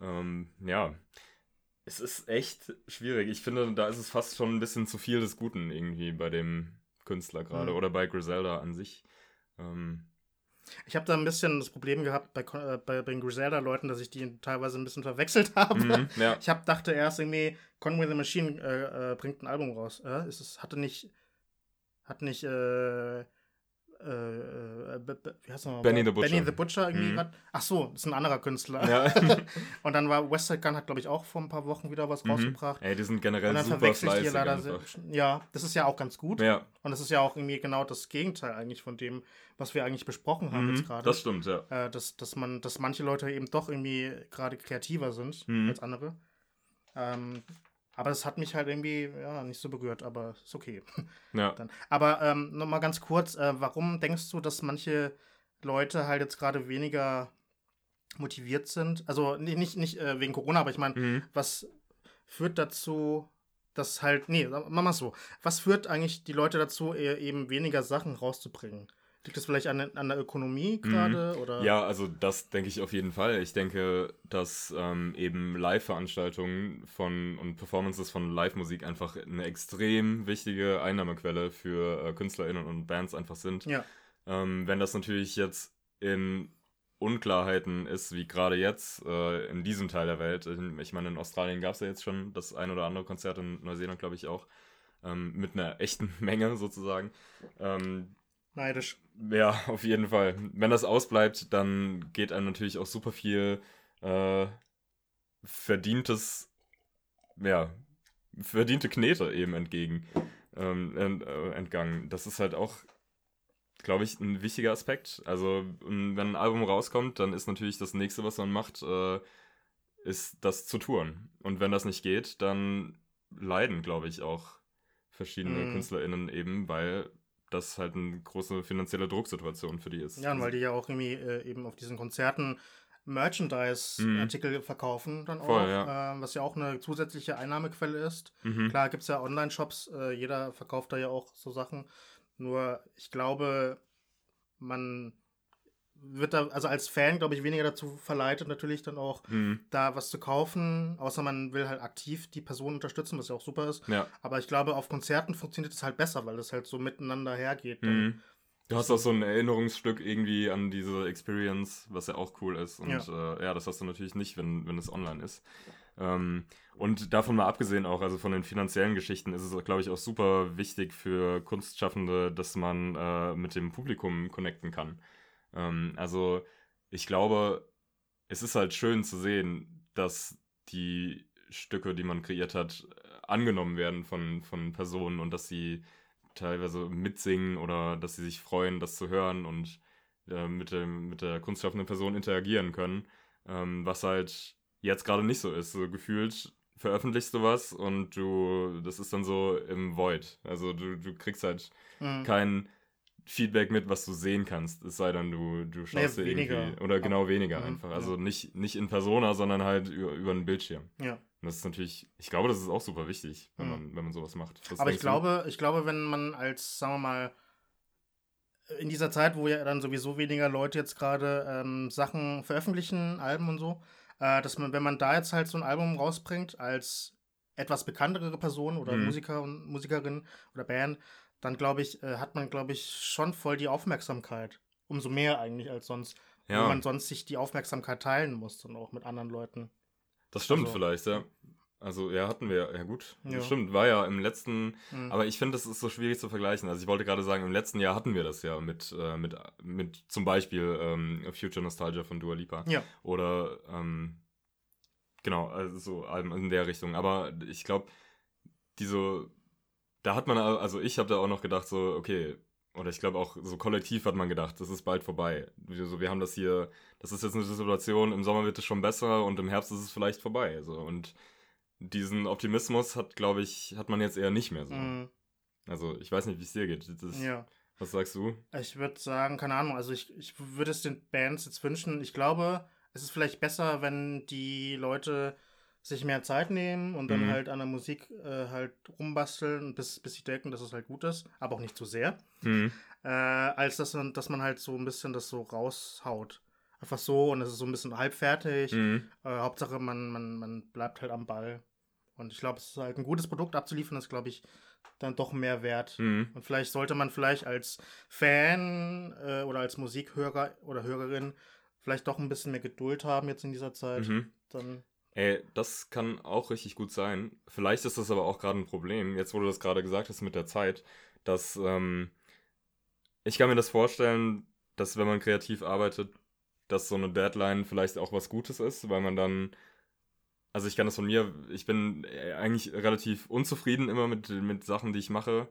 Ähm, ja. Es ist echt schwierig. Ich finde, da ist es fast schon ein bisschen zu viel des Guten irgendwie bei dem Künstler gerade Mhm. oder bei Griselda an sich. Ähm, Ich habe da ein bisschen das Problem gehabt bei, äh, bei, bei den Griselda-Leuten, dass ich die teilweise ein bisschen verwechselt habe. Mhm, ja. Ich hab, dachte erst irgendwie, Conway the Machine äh, äh, bringt ein Album raus. Äh? Ist es, hatte nicht, hat nicht, äh, äh, wie heißt er Benny the Butcher. Benny the Butcher irgendwie Mhm. Ach so, das ist ein anderer Künstler. Ja. Und dann war Westside Gun hat, glaube ich, auch vor ein paar Wochen wieder was Mhm. rausgebracht. Ey, die sind generell Und dann super verwechsel ich fleißig leider. einfach. Ja, das ist ja auch ganz gut. Ja, Und das ist ja auch irgendwie genau das Gegenteil eigentlich von dem, was wir eigentlich besprochen haben mhm, jetzt gerade. das stimmt, ja. Äh, dass, dass man, dass manche Leute eben doch irgendwie gerade kreativer sind Mhm. als andere. Ähm, aber das hat mich halt irgendwie ja, nicht so berührt, aber ist okay. Ja, Dann. Aber ähm, nochmal ganz kurz, äh, warum denkst du, dass manche Leute halt jetzt gerade weniger motiviert sind? Also nicht, nicht, nicht äh, wegen Corona, aber ich meine, mhm. was führt dazu, dass halt, nee, machen wir so. Was führt eigentlich die Leute dazu, eher eben weniger Sachen rauszubringen? Liegt das vielleicht an, an der Ökonomie gerade? Oder? Mhm. Ja, also das denke ich auf jeden Fall. Ich denke, dass ähm, eben Live-Veranstaltungen von und Performances von Live-Musik einfach eine extrem wichtige Einnahmequelle für äh, KünstlerInnen und Bands einfach sind. Ja. Ähm, wenn das natürlich jetzt in Unklarheiten ist, wie gerade jetzt äh, in diesem Teil der Welt. Ich, ich meine, in Australien gab es ja jetzt schon das ein oder andere Konzert, in Neuseeland glaube ich auch, ähm, mit einer echten Menge sozusagen. Ähm, Neidisch. ja, auf jeden Fall. Wenn das ausbleibt, dann geht einem natürlich auch super viel äh, verdientes, ja, verdiente Knete eben entgegen, ähm, ent, äh, entgangen. Das ist halt auch, glaube ich, ein wichtiger Aspekt. Also, wenn ein Album rauskommt, dann ist natürlich das nächste, was man macht, äh, ist das zu touren. Und wenn das nicht geht, dann leiden, glaube ich, auch verschiedene Mhm. KünstlerInnen eben, weil das halt eine große finanzielle Drucksituation für die ist. Ja, und weil die ja auch irgendwie äh, eben auf diesen Konzerten Merchandise-Artikel verkaufen dann auch, Mhm. Voll, ja. äh, was ja auch eine zusätzliche Einnahmequelle ist. Mhm. Klar gibt es ja Online-Shops, äh, jeder verkauft da ja auch so Sachen. Nur ich glaube, man wird da, also als Fan, glaube ich, weniger dazu verleitet, natürlich dann auch Mhm. da was zu kaufen, außer man will halt aktiv die Person unterstützen, was ja auch super ist. Ja. Aber ich glaube, auf Konzerten funktioniert es halt besser, weil es halt so miteinander hergeht. Mhm. Du hast auch so ein Erinnerungsstück irgendwie an diese Experience, was ja auch cool ist. Und Ja. ja, äh, ja das hast du natürlich nicht, wenn, wenn es online ist. Ähm, und davon mal abgesehen auch, also von den finanziellen Geschichten, ist es, glaube ich, auch super wichtig für Kunstschaffende, dass man äh, mit dem Publikum connecten kann. Ähm, also ich glaube, es ist halt schön zu sehen, dass die Stücke, die man kreiert hat, äh, angenommen werden von, von Personen und dass sie teilweise mitsingen oder dass sie sich freuen, das zu hören und äh, mit, dem, mit der kunstschaffenden Person interagieren können. Ähm, was halt jetzt gerade nicht so ist. So gefühlt veröffentlichst du was und du, das ist dann so im Void. Also du, du kriegst halt Mhm. kein Feedback mit, was du sehen kannst. Es sei denn, du, du schaust Nee, dir weniger. irgendwie. Oder genau weniger Mhm, einfach. ja. Also nicht, nicht in Persona, sondern halt über, über einen Bildschirm. Ja. Und das ist natürlich, ich glaube, das ist auch super wichtig, wenn, Mhm. man, wenn man sowas macht. Was Aber ich denkst du? glaube, ich glaube, wenn man als, sagen wir mal, in dieser Zeit, wo ja dann sowieso weniger Leute jetzt gerade ähm, Sachen veröffentlichen, Alben und so, äh, dass man, wenn man da jetzt halt so ein Album rausbringt als etwas bekanntere Person oder Mhm. Musiker und Musikerin oder Band, dann glaube ich, äh, hat man, glaube ich, schon voll die Aufmerksamkeit. Umso mehr eigentlich als sonst. Ja. Wo man sonst sich die Aufmerksamkeit teilen muss, dann auch mit anderen Leuten. Das stimmt Also- vielleicht, ja. Also, ja, hatten wir, ja gut. Ja. Stimmt, war ja im letzten, Mhm. aber ich finde, das ist so schwierig zu vergleichen. Also, ich wollte gerade sagen, im letzten Jahr hatten wir das ja mit, äh, mit, mit zum Beispiel ähm, Future Nostalgia von Dua Lipa. Ja. Oder, ähm, genau, also so Alben in der Richtung. Aber ich glaube, diese, da hat man, also ich habe da auch noch gedacht, so, okay, oder ich glaube auch so kollektiv hat man gedacht, das ist bald vorbei. Wir, so, wir haben das hier, das ist jetzt eine Situation, im Sommer wird es schon besser und im Herbst ist es vielleicht vorbei. So. Und diesen Optimismus hat, glaube ich, hat man jetzt eher nicht mehr so. Mhm. Also ich weiß nicht, wie es dir geht. Das, Ja. Was sagst du? Ich würde sagen, keine Ahnung, also ich, ich würde es den Bands jetzt wünschen. Ich glaube, es ist vielleicht besser, wenn die Leute sich mehr Zeit nehmen und dann Mhm. halt an der Musik äh, halt rumbasteln, bis, bis sie denken, dass es halt gut ist, aber auch nicht zu sehr. Hm. Äh, als dass man, dass man halt so ein bisschen das so raushaut. Einfach so und es ist so ein bisschen halbfertig. Hm. Äh, Hauptsache, man, man, man bleibt halt am Ball. Und ich glaube, es ist halt ein gutes Produkt abzuliefern, ist, glaube ich, dann doch mehr wert. Mhm. Und vielleicht sollte man vielleicht als Fan äh, oder als Musikhörer oder Hörerin vielleicht doch ein bisschen mehr Geduld haben jetzt in dieser Zeit. Mhm. Dann, Ey, das kann auch richtig gut sein. Vielleicht ist das aber auch gerade ein Problem, jetzt wo du das gerade gesagt hast mit der Zeit, dass ähm, ich kann mir das vorstellen, dass wenn man kreativ arbeitet, dass so eine Deadline vielleicht auch was Gutes ist, weil man dann, also ich kann das von mir, ich bin äh, eigentlich relativ unzufrieden immer mit, mit Sachen, die ich mache.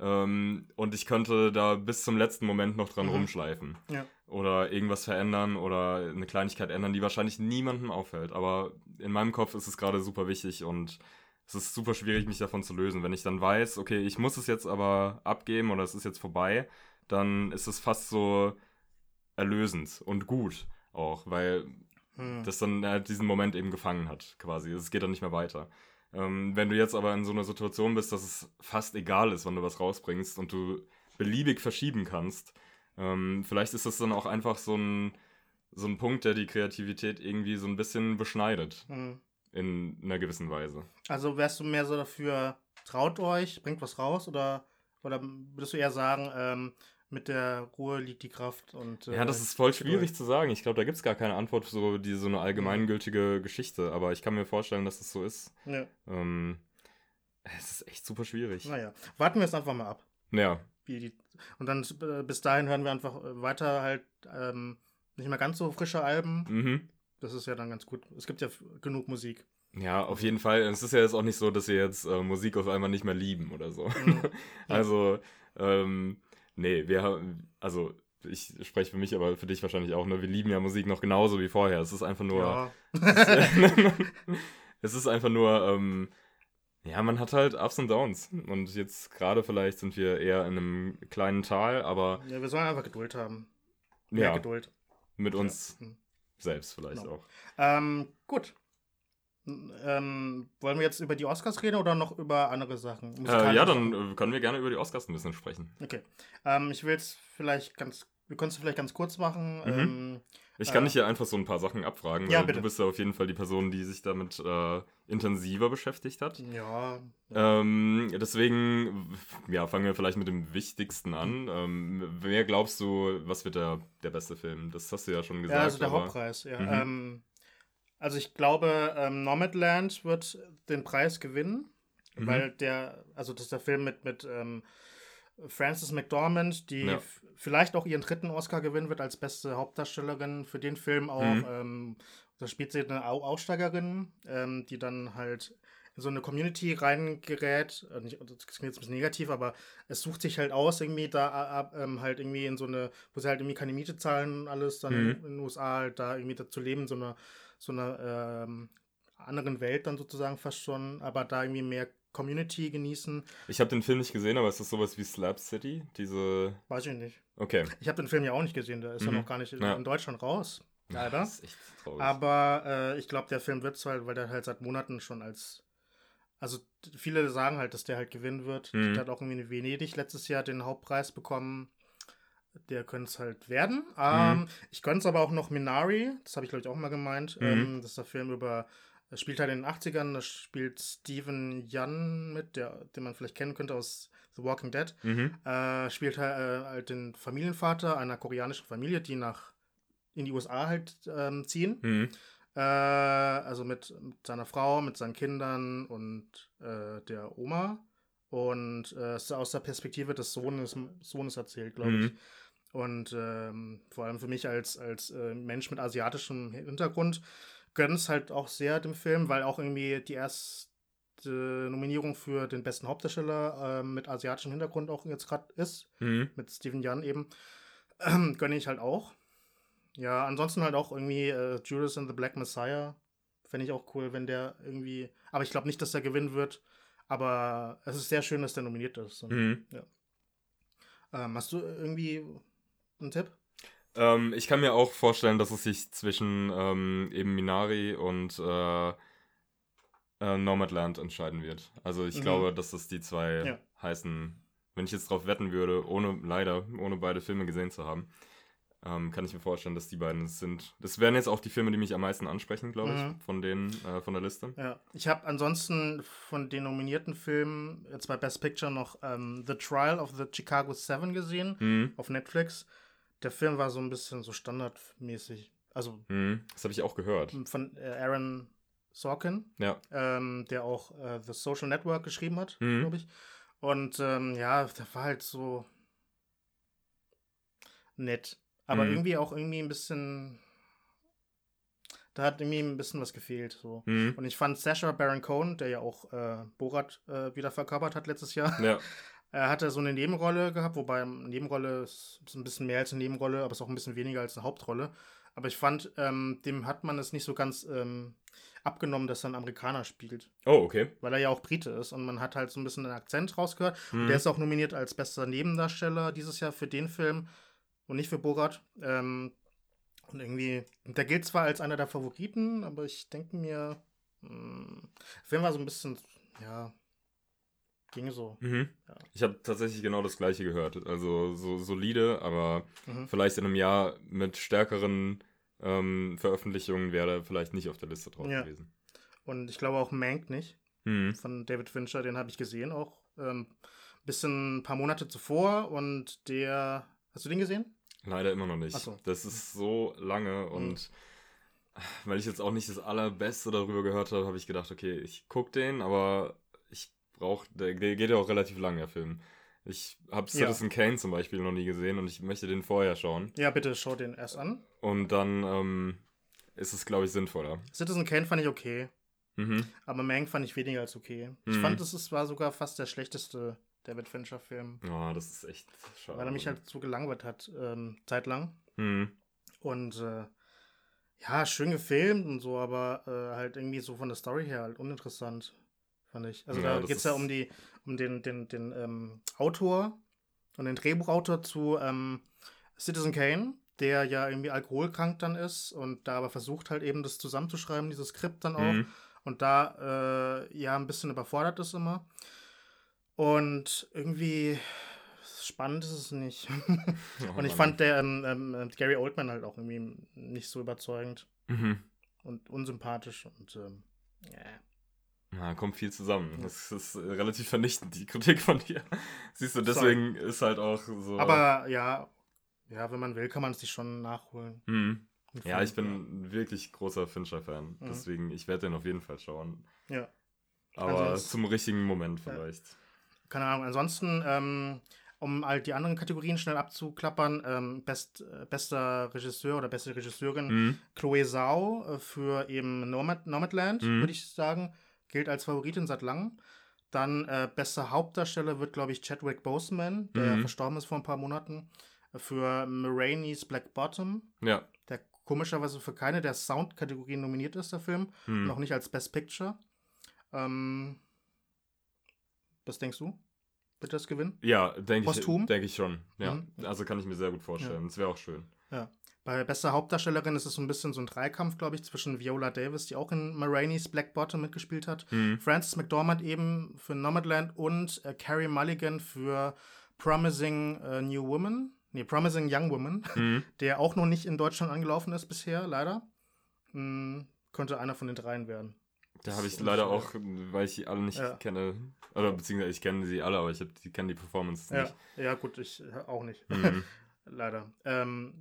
Ähm, und ich könnte da bis zum letzten Moment noch dran Mhm. rumschleifen. ja. Oder irgendwas verändern oder eine Kleinigkeit ändern, die wahrscheinlich niemandem auffällt. Aber in meinem Kopf ist es gerade super wichtig und es ist super schwierig, mich davon zu lösen. Wenn ich dann weiß, okay, ich muss es jetzt aber abgeben oder es ist jetzt vorbei, dann ist es fast so erlösend und gut auch, weil Hm. das dann halt diesen Moment eben gefangen hat, quasi. Es geht dann nicht mehr weiter. Ähm, wenn du jetzt aber in so einer Situation bist, dass es fast egal ist, wann du was rausbringst und du beliebig verschieben kannst, ähm, vielleicht ist das dann auch einfach so ein, so ein Punkt, der die Kreativität irgendwie so ein bisschen beschneidet, Hm. in einer gewissen Weise. Also wärst du mehr so dafür, traut euch, bringt was raus oder, oder würdest du eher sagen, ähm, mit der Ruhe liegt die Kraft und Ja, das äh, ist voll Geduld. schwierig zu sagen. Ich glaube, da gibt es gar keine Antwort, so, die so eine allgemeingültige Geschichte, aber ich kann mir vorstellen, dass es so ist. Ja, Ähm, es ist echt super schwierig. naja, warten wir es einfach mal ab. Ja, die, und dann äh, bis dahin hören wir einfach äh, weiter halt ähm, nicht mehr ganz so frische Alben. mhm. Das ist ja dann ganz gut. Es gibt ja genug Musik. Ja, auf jeden Fall. Es ist ja jetzt auch nicht so, dass wir jetzt äh, Musik auf einmal nicht mehr lieben oder so. Mhm. also, ähm, nee, wir haben, also ich spreche für mich, aber für dich wahrscheinlich auch, ne? Wir lieben ja Musik noch genauso wie vorher. Es ist einfach nur, Ja. es ist einfach nur, ähm, ja, man hat halt Ups und Downs. Und jetzt gerade vielleicht sind wir eher in einem kleinen Tal, aber ja, wir sollen einfach Geduld haben. Mehr ja, Geduld. mit uns Ja. Mhm. selbst vielleicht Genau. auch. Ähm, gut. Ähm, wollen wir jetzt über die Oscars reden oder noch über andere Sachen? Äh, ja, dann äh, können wir gerne über die Oscars ein bisschen sprechen. Okay. Ähm, ich will es vielleicht ganz, wir können es vielleicht ganz kurz machen. Mhm. Ähm, Ich kann Äh, dich hier einfach so ein paar Sachen abfragen, Ja, bitte. du bist ja auf jeden Fall die Person, die sich damit äh, intensiver beschäftigt hat. ja. Ähm, deswegen, ja, fangen wir vielleicht mit dem Wichtigsten an. Ähm, wer glaubst du, was wird der, der beste Film? Das hast du ja schon gesagt. ja, also der aber- Hauptpreis, ja. Mhm. Also ich glaube, ähm, Nomadland wird den Preis gewinnen, Mhm. weil der, also das ist der Film mit, mit ähm, Frances McDormand, die Ja. vielleicht auch ihren dritten Oscar gewinnen wird als beste Hauptdarstellerin für den Film auch. Mhm. Ähm, da spielt sie eine Au Aussteigerin, ähm, die dann halt in so eine Community reingerät. Äh, nicht- Das klingt jetzt ein bisschen negativ, aber es sucht sich halt aus, irgendwie da äh, ähm, halt irgendwie in so eine, wo sie halt irgendwie keine Miete zahlen und alles, dann Mhm. in den USA halt da irgendwie da zu leben, so einer so einer ähm, anderen Welt dann sozusagen fast schon, aber da irgendwie mehr Community genießen, Ich habe den Film nicht gesehen, aber ist das sowas wie Slap City? Diese. weiß ich nicht. Okay. Ich habe den Film ja auch nicht gesehen, der ist ja Mhm. noch gar nicht in, Ja. in Deutschland raus. Leider. Das ist echt traurig. Aber äh, ich glaube, der Film wird es halt, weil der halt seit Monaten schon als. Also viele sagen halt, dass der halt gewinnen wird. Mhm. Der hat auch irgendwie in Venedig letztes Jahr den Hauptpreis bekommen. Der könnte es halt werden. Ähm, Mhm. Ich könnte es aber auch noch Minari, das habe ich glaube ich auch mal gemeint. Mhm. Ähm, das ist der Film über. Das spielt halt in den 80ern, da spielt Steven Yeun mit, der, den man vielleicht kennen könnte aus The Walking Dead. mhm. Äh, spielt halt, äh, halt den Familienvater einer koreanischen Familie, die nach in die USA halt ähm, ziehen. Mhm. Äh, also mit, mit seiner Frau, mit seinen Kindern und äh, der Oma. Und äh, es ist aus der Perspektive des Sohnes, Sohnes erzählt, glaube ich. Und ähm, vor allem für mich als, als äh, Mensch mit asiatischem Hintergrund gönnt es halt auch sehr dem Film, weil auch irgendwie die erste Nominierung für den besten Hauptdarsteller äh, mit asiatischem Hintergrund auch jetzt gerade ist Mhm. mit Steven Yeun eben, ähm, gönne ich halt auch. Ja, ansonsten halt auch irgendwie äh, Judas and the Black Messiah. Fände ich auch cool, wenn der irgendwie. Aber ich glaube nicht, dass der gewinnen wird. Aber es ist sehr schön, dass der nominiert ist. Und, Mhm. ähm, hast du irgendwie einen Tipp? Ähm, ich kann mir auch vorstellen, dass es sich zwischen ähm, eben Minari und äh, äh, Nomadland entscheiden wird. Also ich Mhm. glaube, dass das die zwei Ja. heißen, wenn ich jetzt drauf wetten würde, ohne leider, ohne beide Filme gesehen zu haben. ähm, kann ich mir vorstellen, dass die beiden es sind. Das wären jetzt auch die Filme, die mich am meisten ansprechen, glaube ich, Mhm. von denen, äh, von der Liste. Ja, ich habe ansonsten von den nominierten Filmen jetzt bei Best Picture noch ähm, The Trial of the Chicago Seven gesehen Mhm. auf Netflix. Der Film war so ein bisschen so standardmäßig. Also Mhm. Das habe ich auch gehört. von äh, Aaron Sorkin, Ja. ähm, der auch äh, The Social Network geschrieben hat, Mhm. glaube ich. Und ähm, ja, der war halt so nett. Aber Mhm. irgendwie auch irgendwie ein bisschen. Da hat irgendwie ein bisschen was gefehlt. So. Mhm. Und ich fand Sasha Baron Cohen, der ja auch äh, Borat äh, wieder verkörpert hat letztes Jahr, Ja. er hatte so eine Nebenrolle gehabt, wobei eine Nebenrolle ist ist ein bisschen mehr als eine Nebenrolle, aber ist auch ein bisschen weniger als eine Hauptrolle. Aber ich fand, ähm, dem hat man es nicht so ganz ähm, abgenommen, dass er ein Amerikaner spielt, Oh, okay. weil er ja auch Brite ist und man hat halt so ein bisschen den Akzent rausgehört. Mhm. Und der ist auch nominiert als bester Nebendarsteller dieses Jahr für den Film und nicht für Borat. Ähm, und irgendwie, der gilt zwar als einer der Favoriten, aber ich denke mir, mh, der Film war so ein bisschen, ja, ging so. Mhm. Ja. Ich habe tatsächlich genau das gleiche gehört. Also so solide, aber Mhm. vielleicht in einem Jahr mit stärkeren ähm, Veröffentlichungen wäre er vielleicht nicht auf der Liste drauf Ja. gewesen. Und ich glaube auch Mank nicht, Mhm. von David Fincher, den habe ich gesehen auch. Ähm, bisschen ein paar Monate zuvor und der, hast du den gesehen? Leider immer noch nicht. So. Das ist so lange und weil ich jetzt auch nicht das Allerbeste darüber gehört habe, habe ich gedacht, okay, ich gucke den, aber ich brauche, der, der geht ja auch relativ lang, der Film. Ich habe Ja. Citizen Kane zum Beispiel noch nie gesehen und ich möchte den vorher schauen. Ja, bitte schau den erst an. Und dann ähm, ist es, glaube ich, sinnvoller. Citizen Kane fand ich okay, Mhm. aber Mank fand ich weniger als okay. Ich Mhm. fand, es war sogar fast der schlechteste David Fincher-Film, Oh, das ist echt schade. weil er mich halt so gelangweilt hat, ähm, zeitlang. Mhm. Und äh, ja, schön gefilmt und so, aber äh, halt irgendwie so von der Story her halt uninteressant, fand ich. Also Ja, da geht es ja um die, um den, den, den ähm, Autor und den Drehbuchautor zu ähm, Citizen Kane, der ja irgendwie alkoholkrank dann ist und da aber versucht halt eben das zusammenzuschreiben, dieses Skript dann auch. Mhm. Und da äh, ja ein bisschen überfordert ist immer. Und irgendwie spannend ist es nicht. Oh, Und ich Mann. fand der ähm, ähm, Gary Oldman halt auch irgendwie nicht so überzeugend Mhm. und unsympathisch und ähm, ja. Ja, kommt viel zusammen. Ja. Das ist äh, relativ vernichtend, die Kritik von dir. Siehst du, deswegen ist halt auch so. Aber ja, ja, wenn man will, kann man es sich schon nachholen. Mhm. Ja, ich bin ein wirklich großer Fincher-Fan. Mhm. Deswegen, ich werde den auf jeden Fall schauen. Ja, Aber Ansonsten- zum richtigen Moment Ja. vielleicht. keine Ahnung. Ansonsten, ähm, um halt die anderen Kategorien schnell abzuklappern, ähm, best, äh, bester Regisseur oder beste Regisseurin Mhm. Chloe Zhao äh, für eben Nomad, Nomadland, Mhm. würde ich sagen. Gilt als Favoritin seit langem. Dann äh, bester Hauptdarsteller wird, glaube ich, Chadwick Boseman, der Mhm. verstorben ist vor ein paar Monaten, für Maraine's Black Bottom, Ja. der komischerweise für keine der Soundkategorien nominiert ist, der Film. Mhm. Noch nicht als Best Picture. Ähm, was denkst du? Wird das gewinnen? Ja, denke ich, denk ich schon. Ja. Mhm. Also kann ich mir sehr gut vorstellen. Das wäre auch schön. Ja. Bei bester Hauptdarstellerin ist es so ein bisschen so ein Dreikampf, glaube ich, zwischen Viola Davis, die auch in Maraine's Black Bottom mitgespielt hat, Mhm. Frances McDormand eben für Nomadland und äh, Carrie Mulligan für Promising äh, New Woman, nee, Promising Young Woman, Mhm. der auch noch nicht in Deutschland angelaufen ist bisher, leider. Hm, könnte einer von den dreien werden. Da habe ich leider auch, weil ich die alle nicht Ja. kenne. Oder beziehungsweise ich kenne sie alle, aber ich, hab, ich kenne die Performances Ja, nicht. ja, gut, ich äh, auch nicht. Mhm. Leider. Ähm,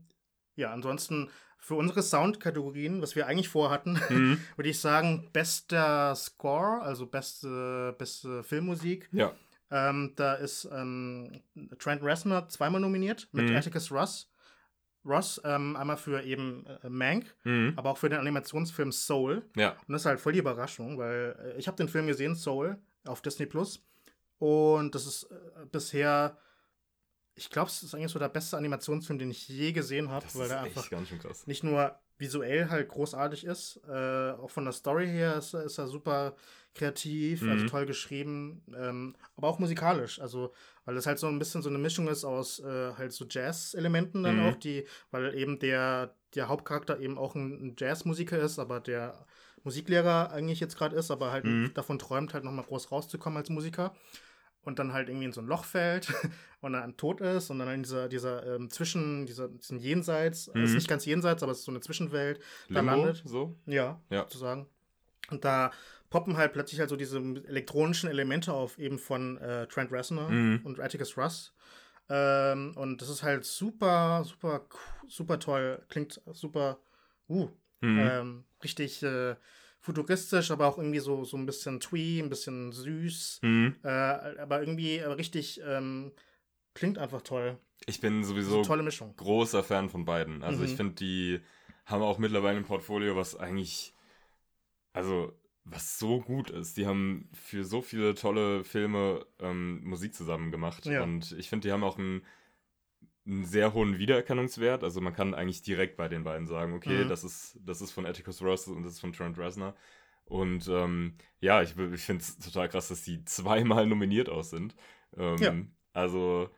ja, ansonsten für unsere Soundkategorien, was wir eigentlich vorhatten, Mhm. würde ich sagen, bester Score, also beste, beste Filmmusik. Ja. Ähm, da ist ähm, Trent Reznor zweimal nominiert mit Mhm. Atticus Ross. Ross, ähm, einmal für eben äh, Mank, Mhm. aber auch für den Animationsfilm Soul. Ja. Und das ist halt voll die Überraschung, weil äh, ich habe den Film gesehen, Soul, auf Disney Plus. Und das ist äh, bisher, ich glaube, es ist eigentlich so der beste Animationsfilm, den ich je gesehen habe, weil er einfach nicht nur visuell halt großartig ist, äh, auch von der Story her ist, ist er super kreativ, Mhm. also toll geschrieben, ähm, aber auch musikalisch, also weil es halt so ein bisschen so eine Mischung ist aus äh, halt so Jazz-Elementen dann Mhm. auch, die, weil eben der, der Hauptcharakter eben auch ein, ein Jazzmusiker ist, aber der Musiklehrer eigentlich jetzt gerade ist, aber halt Mhm. davon träumt, halt nochmal groß rauszukommen als Musiker. Und dann halt irgendwie in so ein Loch fällt und dann tot ist und dann in dieser, dieser ähm, Zwischen, dieser, diesem Jenseits, mhm. ist nicht ganz Jenseits, aber es ist so eine Zwischenwelt, da landet. so? Ja, ja, sozusagen. Und da poppen halt plötzlich halt so diese elektronischen Elemente auf, eben von äh, Trent Reznor mhm. und Atticus Russ. Ähm, und das ist halt super, super, super toll. Klingt super, uh, mhm. ähm, richtig äh, futuristisch, aber auch irgendwie so, so ein bisschen twee, ein bisschen süß. Mhm. Äh, aber irgendwie richtig ähm, klingt einfach toll. Ich bin sowieso tolle Mischung. großer Fan von beiden. Also mhm. ich finde, die haben auch mittlerweile ein Portfolio, was eigentlich, also was so gut ist. Die haben für so viele tolle Filme ähm, Musik zusammen gemacht. Ja. Und ich finde, die haben auch einen, einen, sehr hohen Wiedererkennungswert. Also man kann eigentlich direkt bei den beiden sagen, okay, mhm. das, ist, das ist von Atticus Ross und das ist von Trent Reznor. Und ähm, ja, ich, ich finde es total krass, dass die zweimal nominiert aus sind. Ähm, ja. Also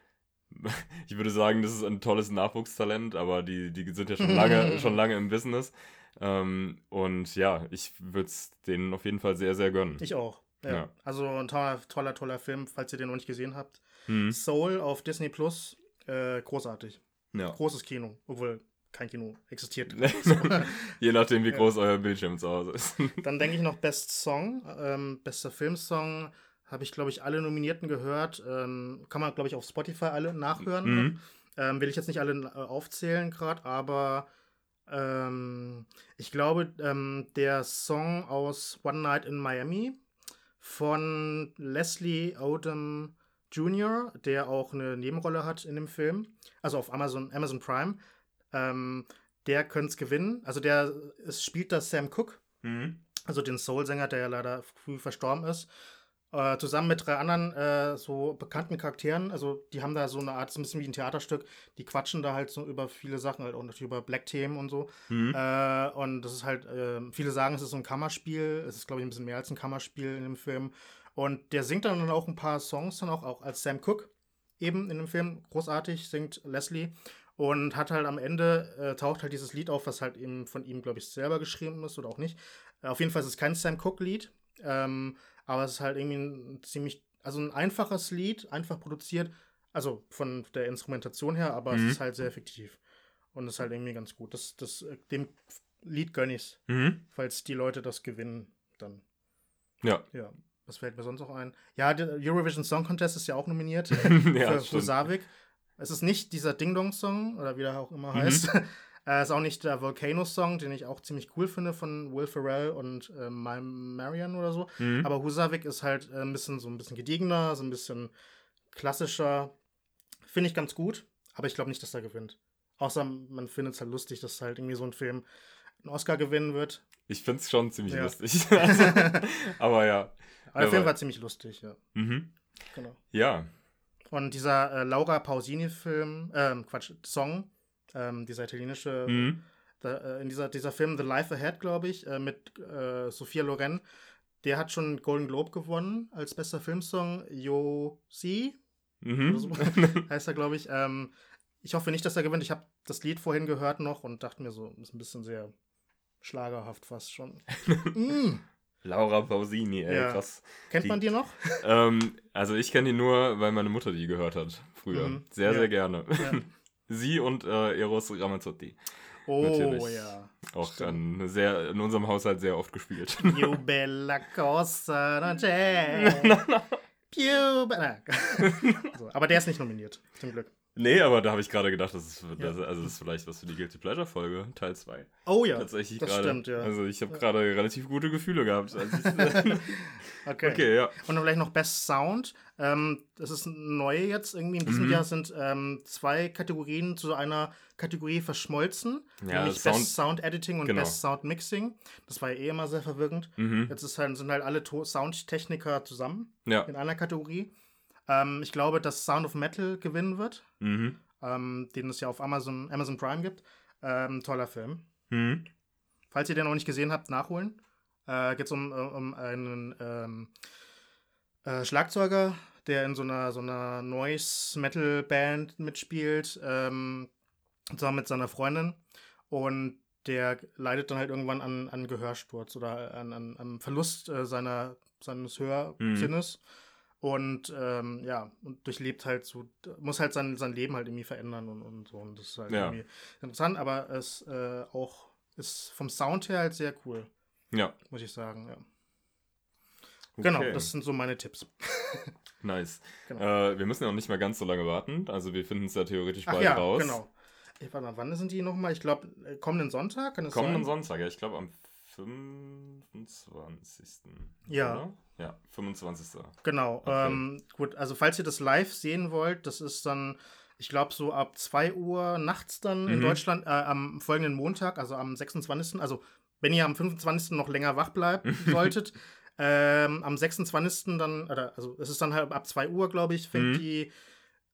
ich würde sagen, das ist ein tolles Nachwuchstalent, aber die, die sind ja schon lange, schon lange im Business. Ähm, und ja, ich würde es denen auf jeden Fall sehr, sehr gönnen. Ich auch. Ja. ja. Also ein toller, toller, toller Film, falls ihr den noch nicht gesehen habt. Mhm. Soul auf Disney Plus, äh, großartig. Ja. Großes Kino, obwohl kein Kino existiert. Je nachdem, wie groß ja. euer Bildschirm zu Hause ist. Dann denke ich noch Best Song, ähm, bester Filmsong. Habe ich, glaube ich, alle Nominierten gehört. Ähm, kann man, glaube ich, auf Spotify alle nachhören. Mhm. Ähm, will ich jetzt nicht alle äh, aufzählen gerade, aber ähm, ich glaube, ähm, der Song aus One Night in Miami von Leslie Odom Jr., der auch eine Nebenrolle hat in dem Film, also auf Amazon, Amazon Prime, ähm, der könnte es gewinnen. Also der es spielt das Sam Cooke, mhm. also den Soul-Sänger, der ja leider früh verstorben ist. Äh, zusammen mit drei anderen äh, so bekannten Charakteren. Also die haben da so eine Art, so ein bisschen wie ein Theaterstück. Die quatschen da halt so über viele Sachen, halt auch natürlich über Black-Themen und so. Mhm. Äh, und das ist halt, äh, viele sagen, es ist so ein Kammerspiel. Es ist, glaube ich, ein bisschen mehr als ein Kammerspiel in dem Film. Und der singt dann auch ein paar Songs dann auch, auch als Sam Cooke eben in dem Film. Großartig singt Leslie. Und hat halt am Ende, äh, taucht halt dieses Lied auf, was halt eben von ihm, glaube ich, selber geschrieben ist oder auch nicht. Äh, auf jeden Fall ist es kein Sam Cooke-Lied. Ähm, aber es ist halt irgendwie ein ziemlich, also ein einfaches Lied, einfach produziert, also von der Instrumentation her, aber mhm. es ist halt sehr effektiv. Und es ist halt irgendwie ganz gut. Das, das, äh, dem Lied gönn ich's. Mhm. Falls die Leute das gewinnen, dann. Ja. Ja. Was fällt mir sonst noch ein? Ja, der Eurovision Song Contest ist ja auch nominiert ja, für Husavik. Es ist nicht dieser Ding Dong Song oder wie der auch immer mhm. heißt, äh, ist auch nicht der Volcano-Song, den ich auch ziemlich cool finde von Will Ferrell und äh, Marion oder so. Mhm. Aber Husavik ist halt äh, ein bisschen so ein bisschen gediegener, so ein bisschen klassischer. Finde ich ganz gut, aber ich glaube nicht, dass er gewinnt. Außer man findet es halt lustig, dass halt irgendwie so ein Film einen Oscar gewinnen wird. Ich finde es schon ziemlich ja. lustig. aber ja. Aber der Film war ziemlich lustig, ja. Mhm. Genau. Ja. Und dieser äh, Laura Pausini-Film, ähm, Quatsch, Song, ähm, dieser italienische, mhm. da, äh, in dieser, dieser Film The Life Ahead, glaube ich, äh, mit äh, Sophia Loren, der hat schon Golden Globe gewonnen als bester Filmsong. Yo Si, mhm. so, heißt er, glaube ich. Ähm, ich hoffe nicht, dass er gewinnt. Ich habe das Lied vorhin gehört noch und dachte mir so, ist ein bisschen sehr schlagerhaft fast schon. mm. Laura Pausini, ey, ja. krass. Kennt die, man die noch? Ähm, also ich kenne die nur, weil meine Mutter die gehört hat früher. Mhm. Sehr, ja. sehr gerne. Ja. Sie und äh, Eros Ramazzotti. Oh Natürlich. ja. Auch an, sehr, in unserem Haushalt sehr oft gespielt. Più bella cosa non c'è. Più bella. aber der ist nicht nominiert, zum Glück. Nee, aber da habe ich gerade gedacht, das ist, ja. das, also das ist vielleicht was für die Guilty Pleasure Folge, Teil 2. Oh ja. Tatsächlich das grade, stimmt, ja. Also ich habe ja. gerade relativ gute Gefühle gehabt. okay. okay, ja. Und dann vielleicht noch Best Sound. Ähm, das ist neu jetzt. Irgendwie in diesem mhm. Jahr sind ähm, zwei Kategorien zu einer Kategorie verschmolzen. Ja, nämlich Sound, Best Sound Editing und genau. Best Sound Mixing. Das war ja eh immer sehr verwirrend. Mhm. Jetzt ist halt, sind halt alle Soundtechniker zusammen ja. in einer Kategorie. Ähm, ich glaube, dass Sound of Metal gewinnen wird, mhm. ähm, den es ja auf Amazon, Amazon Prime gibt. Ähm, toller Film. Mhm. Falls ihr den noch nicht gesehen habt, nachholen. Äh, Geht es um, um einen ähm, äh, Schlagzeuger, der in so einer, so einer Noise-Metal-Band mitspielt, ähm, zusammen mit seiner Freundin. Und der leidet dann halt irgendwann an, an Gehörsturz oder an, an, an Verlust äh, seiner, seines Hörsinnes. Mhm Und ähm, ja, und durchlebt halt so, muss halt sein, sein Leben halt irgendwie verändern und, und so. Und das ist halt Ja. irgendwie interessant, aber es äh, auch ist vom Sound her halt sehr cool, Ja. muss ich sagen, ja. Genau, Okay. das sind so meine Tipps. Nice. Genau. Äh, wir müssen ja auch nicht mehr ganz so lange warten. Also wir finden es ja theoretisch Ach bald ja, raus. genau. Ich, warte mal, wann sind die nochmal? Ich glaube, kommenden Sonntag, Kommenden sein? Sonntag, ja, ich glaube am 25. Ja. Oder? Ja, 25. Genau. Okay. Ähm, gut, also falls ihr das live sehen wollt, das ist dann, ich glaube, so ab 2 Uhr nachts dann in Mhm. Deutschland, äh, am folgenden Montag, also am 26. Also, wenn ihr am 25. noch länger wach bleiben solltet, ähm, am 26. dann, oder, also es ist dann halt ab 2 Uhr, glaube ich, fängt Mhm. die.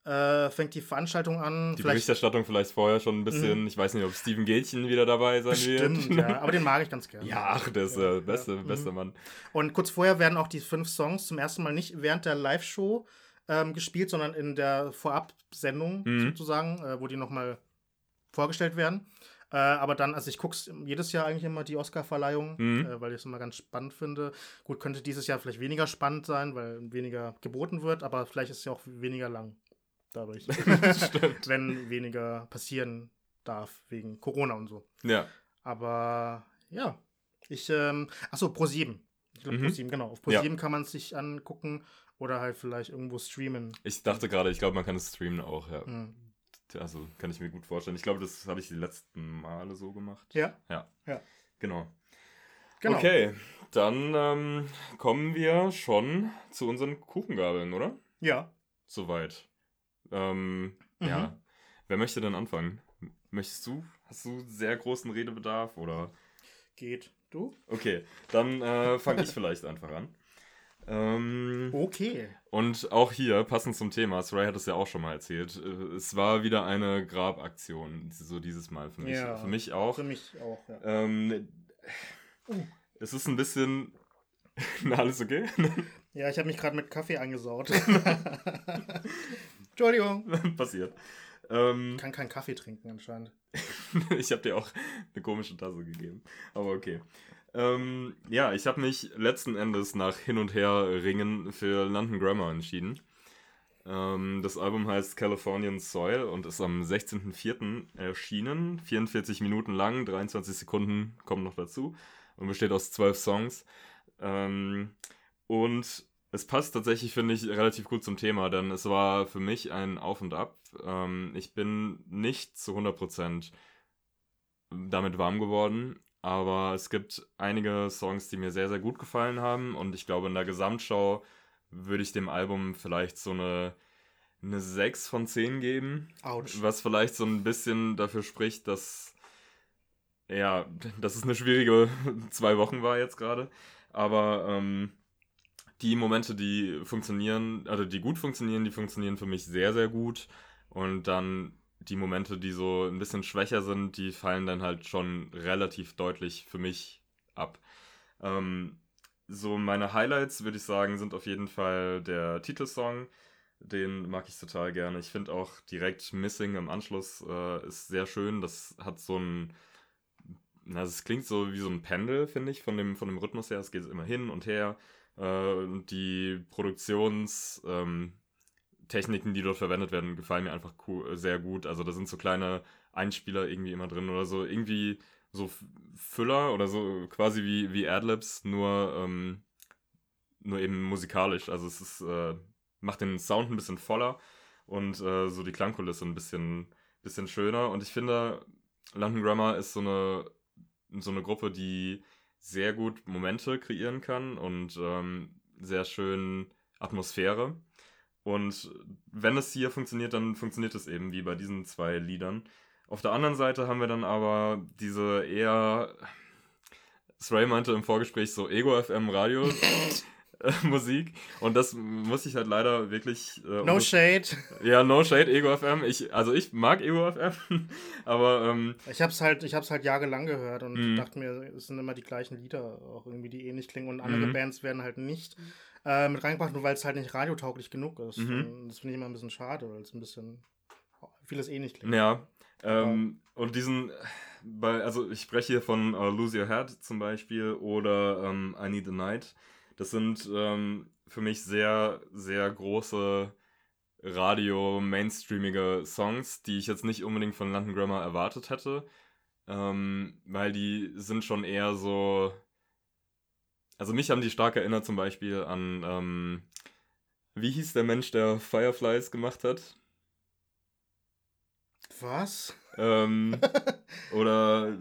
Äh, fängt die Veranstaltung an. Die Vielleicht Berichterstattung vielleicht vorher schon ein bisschen. Ich weiß nicht, ob Steven Gätchen wieder dabei sein bestimmt, wird. ja. Aber den mag ich ganz gerne. Ja, ach, der ist der beste, ja. beste Mhm. Mann. Und kurz vorher werden auch die fünf Songs zum ersten Mal nicht während der Live-Show ähm, gespielt, sondern in der Vorab-Sendung Mhm. sozusagen, äh, wo die nochmal vorgestellt werden. Äh, aber dann, also ich gucke jedes Jahr eigentlich immer die Oscar-Verleihung, Mhm. äh, weil ich es immer ganz spannend finde. Gut, könnte dieses Jahr vielleicht weniger spannend sein, weil weniger geboten wird, aber vielleicht ist es ja auch weniger lang dadurch. Wenn weniger passieren darf wegen Corona und so. Ja. Aber ja, ich, ähm, achso, Pro7. Ich glaube, Mhm. Pro7, genau. Auf Pro7 kann man es sich angucken oder halt vielleicht irgendwo streamen. Ich dachte gerade, ich glaube, man kann es streamen auch, ja. Mhm. Also kann ich mir gut vorstellen. Ich glaube, das habe ich die letzten Male so gemacht. Ja, Genau. genau. Okay, dann ähm, kommen wir schon zu unseren Kuchengabeln, oder? Ja. Soweit. Ähm, Mhm. Ja. Wer möchte denn anfangen? Möchtest du? Hast du sehr großen Redebedarf oder? Geht. Du? Okay, dann äh, fange ich vielleicht einfach an. Ähm, Okay. Und auch hier, passend zum Thema, Sarai hat es ja auch schon mal erzählt, äh, es war wieder eine Grabaktion, so dieses Mal für mich. Ja. Für mich auch. Für mich auch, ja. Ähm, Oh. Es ist ein bisschen. Na, alles okay? Ja, ich habe mich gerade mit Kaffee angesaut. Entschuldigung. Passiert. Ähm, Ich kann keinen Kaffee trinken anscheinend. ich habe dir auch eine komische Tasse gegeben. Aber okay. Ähm, ja, ich habe mich letzten Endes nach Hin- und Her-Ringen für London Grammar entschieden. Ähm, das Album heißt Californian Soil und ist am 16.04. erschienen. 44 Minuten lang, 23 Sekunden kommen noch dazu und besteht aus zwölf Songs. Ähm, und es passt tatsächlich, finde ich, relativ gut zum Thema, denn es war für mich ein Auf und Ab. Ähm, ich bin nicht zu 100% damit warm geworden, aber es gibt einige Songs, die mir sehr, sehr gut gefallen haben und ich glaube, in der Gesamtschau würde ich dem Album vielleicht so eine, eine 6 von 10 geben. Autsch. Was vielleicht so ein bisschen dafür spricht, dass ja, dass es eine schwierige zwei Wochen war jetzt gerade. Aber ähm, die Momente, die funktionieren, also die gut funktionieren, die funktionieren für mich sehr, sehr gut. Und dann die Momente, die so ein bisschen schwächer sind, die fallen dann halt schon relativ deutlich für mich ab. Ähm, so meine Highlights, würde ich sagen, sind auf jeden Fall der Titelsong. Den mag ich total gerne. Ich finde auch direkt Missing im Anschluss äh, ist sehr schön. Das hat so ein. Na, es klingt so wie so ein Pendel, finde ich, von dem, von dem Rhythmus her. Es geht immer hin und her. Äh, die Produktionstechniken, ähm, die dort verwendet werden, gefallen mir einfach cool, sehr gut. Also da sind so kleine Einspieler irgendwie immer drin oder so. Irgendwie so Füller oder so quasi wie, wie Adlibs, nur, ähm, nur eben musikalisch. Also es ist, äh, macht den Sound ein bisschen voller und äh, so die Klangkulisse ein bisschen, bisschen schöner. Und ich finde, London Grammar ist so eine, so eine Gruppe, die sehr gut Momente kreieren kann und ähm, sehr schön Atmosphäre. Und wenn es hier funktioniert, dann funktioniert es eben wie bei diesen zwei Liedern. Auf der anderen Seite haben wir dann aber diese eher, Sray meinte im Vorgespräch so Ego-FM Radio äh, Musik und das muss ich halt leider wirklich... Äh, No um- shade. Ja, no shade, Ego-FM. Ich, also ich mag Ego-FM, aber ähm, Ich hab's halt, ich hab's halt jahrelang gehört und Mhm. dachte mir, es sind immer die gleichen Lieder, auch irgendwie, die ähnlich klingen und andere Mhm. Bands werden halt nicht äh, mit reingebracht, nur weil es halt nicht radiotauglich genug ist. Mhm. Das finde ich immer ein bisschen schade, weil es ein bisschen vieles ähnlich klingt. Ja. Ähm, und diesen, bei, also ich spreche hier von uh, Lose Your Head zum Beispiel oder ähm, I Need a Night. Das sind ähm, für mich sehr, sehr große Radio-mainstreamige Songs, die ich jetzt nicht unbedingt von London Grammar erwartet hätte. Ähm, weil die sind schon eher so. Also mich haben die stark erinnert zum Beispiel an. Ähm, wie hieß der Mensch, der Fireflies gemacht hat? Was? Ähm, oder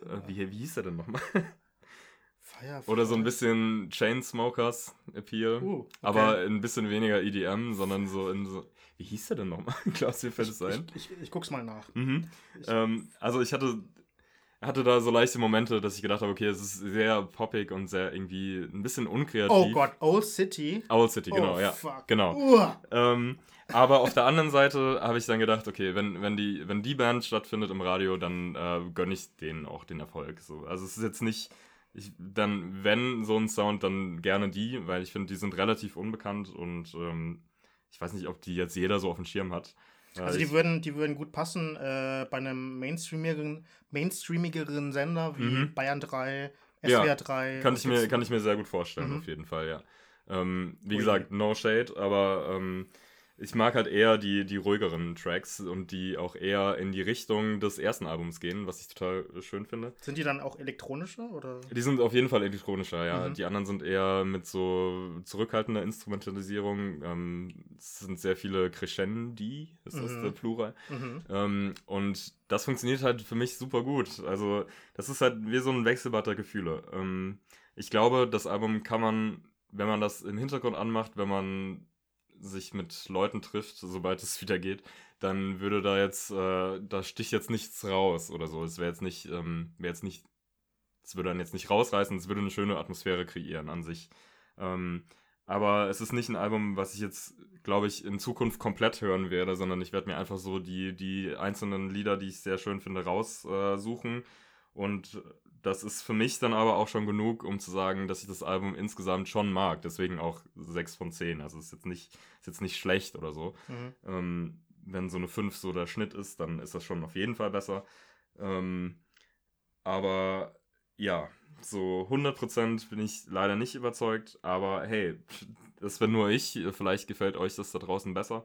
äh, wie, wie hieß er denn nochmal? Fireflies. Oder so ein bisschen Chainsmokers Appeal. Uh, okay. Aber ein bisschen weniger EDM, sondern so in so. Wie hieß der denn nochmal? Klaus, mir fällt es ein. Ich, ich, ich guck's mal nach. Mhm. Ich- Ähm, also ich hatte, hatte da so leichte Momente, dass ich gedacht habe, okay, es ist sehr poppig und sehr irgendwie ein bisschen unkreativ. Oh Gott, Old City. Owl City, genau, oh, ja. Fuck. Genau. Ähm, aber auf der anderen Seite habe ich dann gedacht, okay, wenn, wenn, die, wenn die Band stattfindet im Radio, dann äh, gönne ich denen auch den Erfolg. So. Also es ist jetzt nicht, ich, dann, wenn so ein Sound, dann gerne die, weil ich finde, die sind relativ unbekannt und ähm, ich weiß nicht, ob die jetzt jeder so auf dem Schirm hat. Also die würden, die würden gut passen äh, bei einem mainstreamigeren, mainstreamigeren Sender wie Mhm. Bayern 3, Ja, SWR 3. kann, ich mir, kann ich mir sehr gut vorstellen, Mhm. auf jeden Fall, ja. Ähm, wie Ui. gesagt, no shade, aber ähm, ich mag halt eher die, die ruhigeren Tracks und die auch eher in die Richtung des ersten Albums gehen, was ich total schön finde. Sind die dann auch elektronische oder? Die sind auf jeden Fall elektronischer, ja. Mhm. Die anderen sind eher mit so zurückhaltender Instrumentalisierung. Ähm, es sind sehr viele Crescendi, ist das Mhm. der Plural. Mhm. Ähm, und das funktioniert halt für mich super gut. Also, das ist halt wie so ein Wechselbad der Gefühle. Ähm, ich glaube, das Album kann man, wenn man das im Hintergrund anmacht, wenn man sich mit Leuten trifft, sobald es wieder geht, dann würde da jetzt, äh, da sticht jetzt nichts raus oder so. Es wäre jetzt nicht, ähm, wäre jetzt nicht, es würde dann jetzt nicht rausreißen, es würde eine schöne Atmosphäre kreieren an sich. Ähm, aber es ist nicht ein Album, was ich jetzt, glaube ich, in Zukunft komplett hören werde, sondern ich werde mir einfach so die, die einzelnen Lieder, die ich sehr schön finde, raussuchen. Und das ist für mich dann aber auch schon genug, um zu sagen, dass ich das Album insgesamt schon mag. Deswegen auch 6 von 10. Also es ist jetzt nicht, ist jetzt nicht schlecht oder so. Mhm. Ähm, wenn so eine 5 so der Schnitt ist, dann ist das schon auf jeden Fall besser. Ähm, aber ja, so 100% bin ich leider nicht überzeugt. Aber hey, das bin nur ich. Vielleicht gefällt euch das da draußen besser.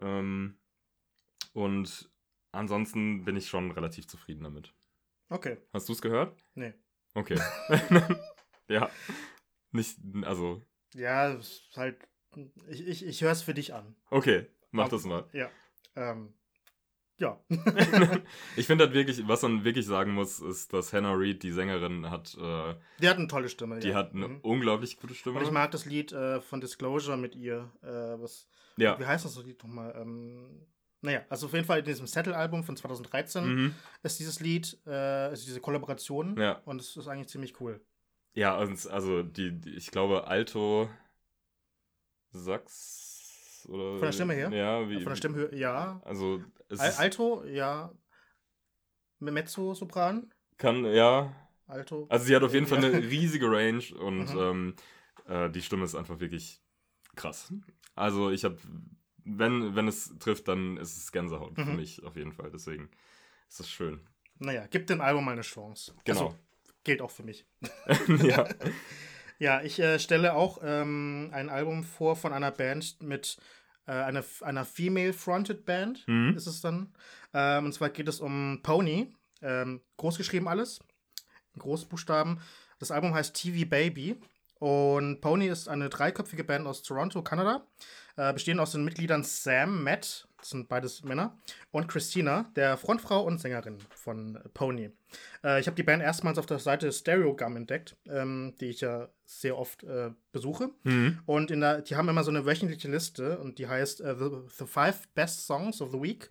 Ähm, und ansonsten bin ich schon relativ zufrieden damit. Okay, Hast du es gehört? nee. Okay. ja. Nicht, also, Ja, es ist halt. Ich, ich, ich höre es für dich an. okay, mach das mal. Ja. Ähm, ja. ich finde halt wirklich, was man wirklich sagen muss, ist, dass Hannah Reid, die Sängerin, hat, äh, Die hat eine tolle Stimme. die ja. hat eine Mhm. unglaublich gute Stimme. Und ich mag das Lied äh, von Disclosure mit ihr. Äh, was, ja. Wie heißt das Lied nochmal? Ähm, naja, also auf jeden Fall in diesem Settle-Album von 2013 Mhm. ist dieses Lied, äh, ist diese Kollaboration. Ja. Und es ist eigentlich ziemlich cool. Ja, also die, die, ich glaube, Alto Sax oder. Von der Stimme her? Ja, wie. Von der Stimmhöhe, ja. Also, Al Alto, ja. Mezzo, Sopran, kann, ja. Alto. Also, sie hat auf jeden Fall eine riesige Range und Mhm. ähm, äh, die Stimme ist einfach wirklich krass. Also, ich habe, wenn, wenn es trifft, dann ist es Gänsehaut für Mhm. mich auf jeden Fall. Deswegen ist es schön. Naja, gib dem Album mal eine Chance. Genau. Also, gilt auch für mich. ja. Ja, ich äh, stelle auch ähm, ein Album vor von einer Band mit äh, einer, einer Female-Fronted Band, Mhm. ist es dann. Ähm, und zwar geht es um Pony. Ähm, groß geschrieben alles. In Großbuchstaben. Das Album heißt TV Baby. Und Pony ist eine dreiköpfige Band aus Toronto, Kanada. Äh, bestehend aus den Mitgliedern Sam, Matt, das sind beides Männer, und Christina, der Frontfrau und Sängerin von Pony. Äh, ich habe die Band erstmals auf der Seite Stereogum entdeckt, ähm, die ich ja sehr oft äh, besuche. Mhm. Und in der, die haben immer so eine wöchentliche Liste und die heißt äh, the, the Five Best Songs of the Week.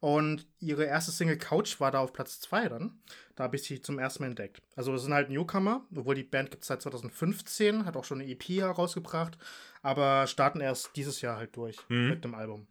Und ihre erste Single Couch war da auf Platz 2 dann. Da habe ich sie zum ersten Mal entdeckt. Also das sind halt Newcomer, obwohl die Band gibt es seit 2015, hat auch schon eine EP herausgebracht, aber starten erst dieses Jahr halt durch Mhm. mit dem Album.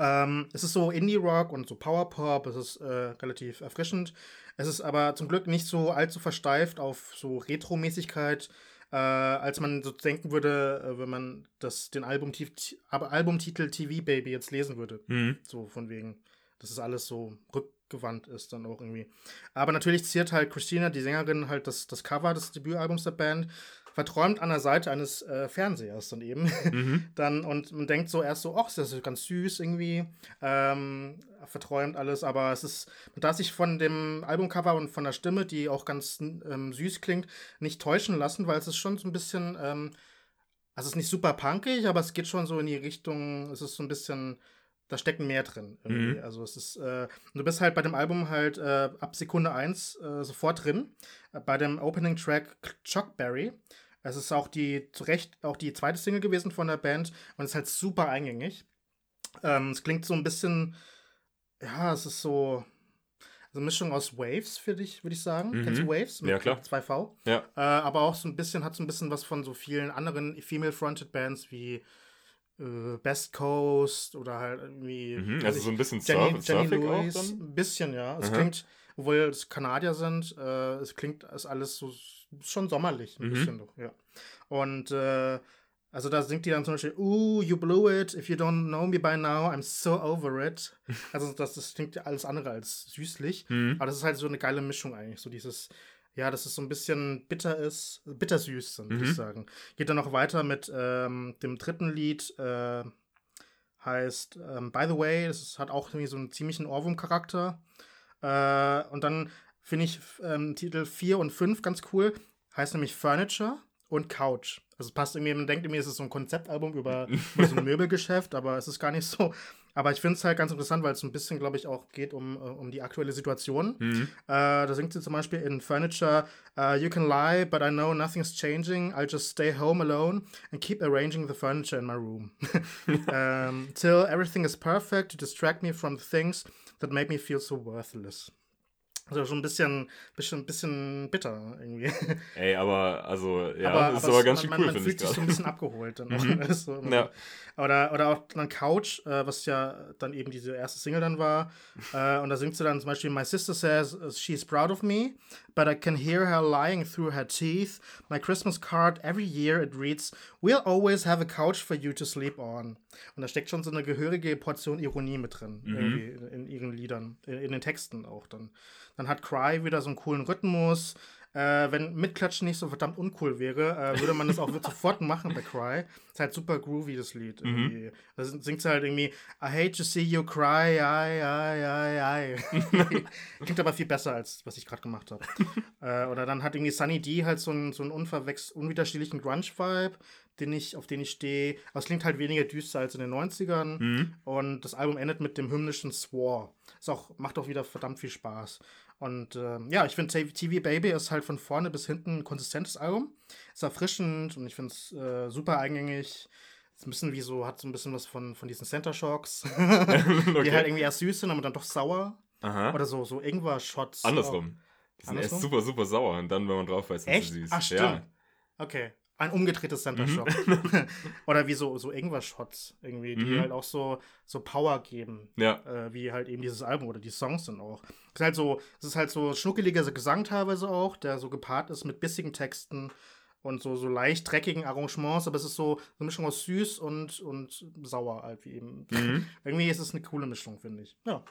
Ähm, es ist so Indie-Rock und so Power-Pop, es ist äh, relativ erfrischend. Es ist aber zum Glück nicht so allzu versteift auf so Retro-Mäßigkeit, äh, als man so denken würde, äh, wenn man das, den Albumtitel, aber Albumtitel TV Baby jetzt lesen würde. Mhm. So von wegen, dass es alles so rückgewandt ist dann auch irgendwie. Aber natürlich ziert halt Christina, die Sängerin, halt das, das Cover des Debütalbums der Band, verträumt an der Seite eines äh, Fernsehers dann eben. Mhm. dann, und man denkt so erst so, ach, das ist ganz süß irgendwie. Ähm, verträumt alles, aber es ist, man darf sich von dem Albumcover und von der Stimme, die auch ganz ähm, süß klingt, nicht täuschen lassen, weil es ist schon so ein bisschen, ähm, also es ist nicht super punkig, aber es geht schon so in die Richtung, es ist so ein bisschen da stecken mehr drin. Mhm. Also es ist, äh, du bist halt bei dem Album halt äh, ab Sekunde 1 äh, sofort drin. Äh, bei dem Opening Track Chuckberry. Es ist auch die, zu Recht, auch die zweite Single gewesen von der Band und ist halt super eingängig. Ähm, es klingt so ein bisschen, ja, es ist so, eine Mischung aus Waves, für dich, würde ich sagen. Mhm. Kennst du Waves? Mit ja, klar. 2V. Ja. Äh, aber auch so ein bisschen, hat so ein bisschen was von so vielen anderen Female-Fronted Bands wie äh, Best Coast oder halt irgendwie. Mhm, also so ein bisschen Jenny, Surf, Jenny Lewis. Ein bisschen, ja. Es mhm. klingt, obwohl es Kanadier sind, äh, es klingt ist alles so schon sommerlich, ein mhm. bisschen doch, ja. Und äh, also da singt die dann zum Beispiel, Ooh, you blew it, if you don't know me by now, I'm so over it. Also das, das klingt alles andere als süßlich, mhm. aber das ist halt so eine geile Mischung eigentlich, so dieses ja, dass es so ein bisschen bitter ist, bittersüß, mhm. würde ich sagen. Geht dann noch weiter mit ähm, dem dritten Lied, äh, heißt ähm, By the Way, das ist, hat auch irgendwie so einen ziemlichen Ohrwurm-Charakter. Äh, und dann finde ich ähm, Titel 4 und 5 ganz cool, heißt nämlich Furniture und Couch. Also es passt irgendwie, man denkt irgendwie, es ist so ein Konzeptalbum über, über so ein Möbelgeschäft, aber es ist gar nicht so. Aber ich finde es halt ganz interessant, weil es ein bisschen, glaube ich, auch geht um, äh, um die aktuelle Situation. Mhm. Äh, da singt sie zum Beispiel in Furniture, uh, You can lie, but I know nothing's changing. I'll just stay home alone and keep arranging the furniture in my room. um, till everything is perfect to distract me from the things that make me feel so worthless. Also schon ein bisschen, bisschen, bisschen bitter irgendwie. Ey, aber also, ja, aber, ist aber, aber ganz schön cool, finde ich. Man fühlt sich so ein bisschen abgeholt dann auch. Mhm. so, ja. Oder, oder auch dann Couch, äh, was ja dann eben diese erste Single dann war. Äh, und da singt sie dann zum Beispiel My sister says she's proud of me, but I can hear her lying through her teeth. My Christmas card every year it reads, We'll always have a couch for you to sleep on. Und da steckt schon so eine gehörige Portion Ironie mit drin, mhm. irgendwie in, in, ihren Liedern, in, in den Texten auch dann. Dann hat Cry wieder so einen coolen Rhythmus. Äh, wenn Mitklatschen nicht so verdammt uncool wäre, äh, würde man das auch sofort machen bei Cry. Ist halt super groovy, das Lied. Mhm. Irgendwie. Mhm. Da singt halt irgendwie I hate to see you cry, I, I, I, I. Klingt aber viel besser, als was ich gerade gemacht habe. äh, oder dann hat irgendwie Sunny D halt so einen, so einen unwiderstehlichen Grunge-Vibe, den ich, auf den ich stehe. Aber es klingt halt weniger düster als in den 90ern. Mhm. Und das Album endet mit dem hymnischen Swore. Ist auch, macht auch wieder verdammt viel Spaß. Und äh, ja, ich finde TV Baby ist halt von vorne bis hinten ein konsistentes Album. Ist erfrischend und ich finde es äh, super eingängig. Ist ein bisschen wie so, hat so ein bisschen was von, von diesen Center Shocks, okay. die halt irgendwie erst süß sind, aber dann doch sauer. Aha. Oder so, so Ingwer-Shots. Andersrum. Die sind Andersrum? erst super, super sauer und dann, wenn man drauf weiß, sind sie süß. Ach, stimmt. Ja. Okay. Ein umgedrehtes Center. Shock. Mhm. Oder wie so, so Ingwer-Shots irgendwie, die mhm. halt auch so, so Power geben. Ja. Äh, wie halt eben dieses Album oder die Songs sind auch. Es ist halt so, es ist halt so schnuckeliger Gesang teilweise auch, der so gepaart ist mit bissigen Texten und so, so leicht dreckigen Arrangements, aber es ist so eine Mischung aus süß und, und sauer halt wie eben. Mhm. Irgendwie ist es eine coole Mischung, finde ich. Ja.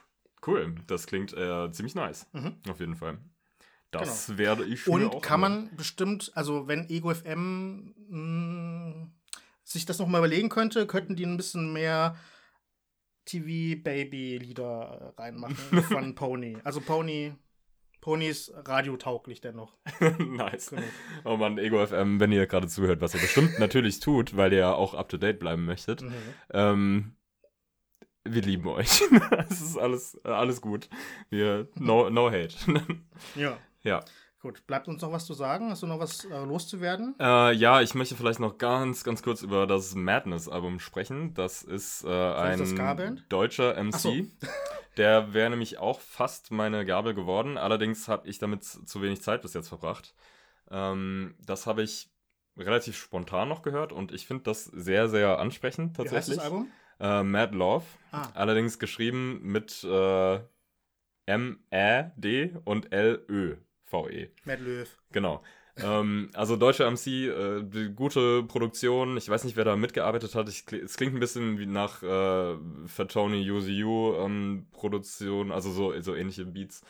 Cool, das klingt äh, ziemlich nice. Mhm. Auf jeden Fall. Das genau. werde ich Und auch kann man bestimmt, also wenn Ego FM mh, hm, sich das nochmal überlegen könnte, könnten die ein bisschen mehr TV-Baby-Lieder reinmachen von Pony. Also Pony, Pony ist radiotauglich dennoch. nice. Genau. Oh Mann, Ego FM, wenn ihr gerade zuhört, was ihr bestimmt natürlich tut, weil ihr ja auch up to date bleiben möchtet. Mhm. Ähm, wir lieben euch. Es ist alles, alles gut. Wir, no, no hate. ja. Ja. Gut, bleibt uns noch was zu sagen? Hast du noch was äh, loszuwerden? Äh, ja, ich möchte vielleicht noch ganz, ganz kurz über das Madness-Album sprechen. Das ist äh, ein das deutscher MC. So. Der wäre nämlich auch fast meine Gabel geworden. Allerdings habe ich damit zu wenig Zeit bis jetzt verbracht. Ähm, das habe ich relativ spontan noch gehört und ich finde das sehr, sehr ansprechend tatsächlich. Wie heißt das Album? Äh, Mad Love. Ah. Allerdings geschrieben mit äh, M-Ä-D und L-Ö. VE. Mad Löw. Genau. ähm, also deutsche MC, äh, gute Produktion. Ich weiß nicht, wer da mitgearbeitet hat. Ich, es klingt ein bisschen wie nach äh, Fatoni UZU ähm, Produktion, also so, so ähnliche Beats.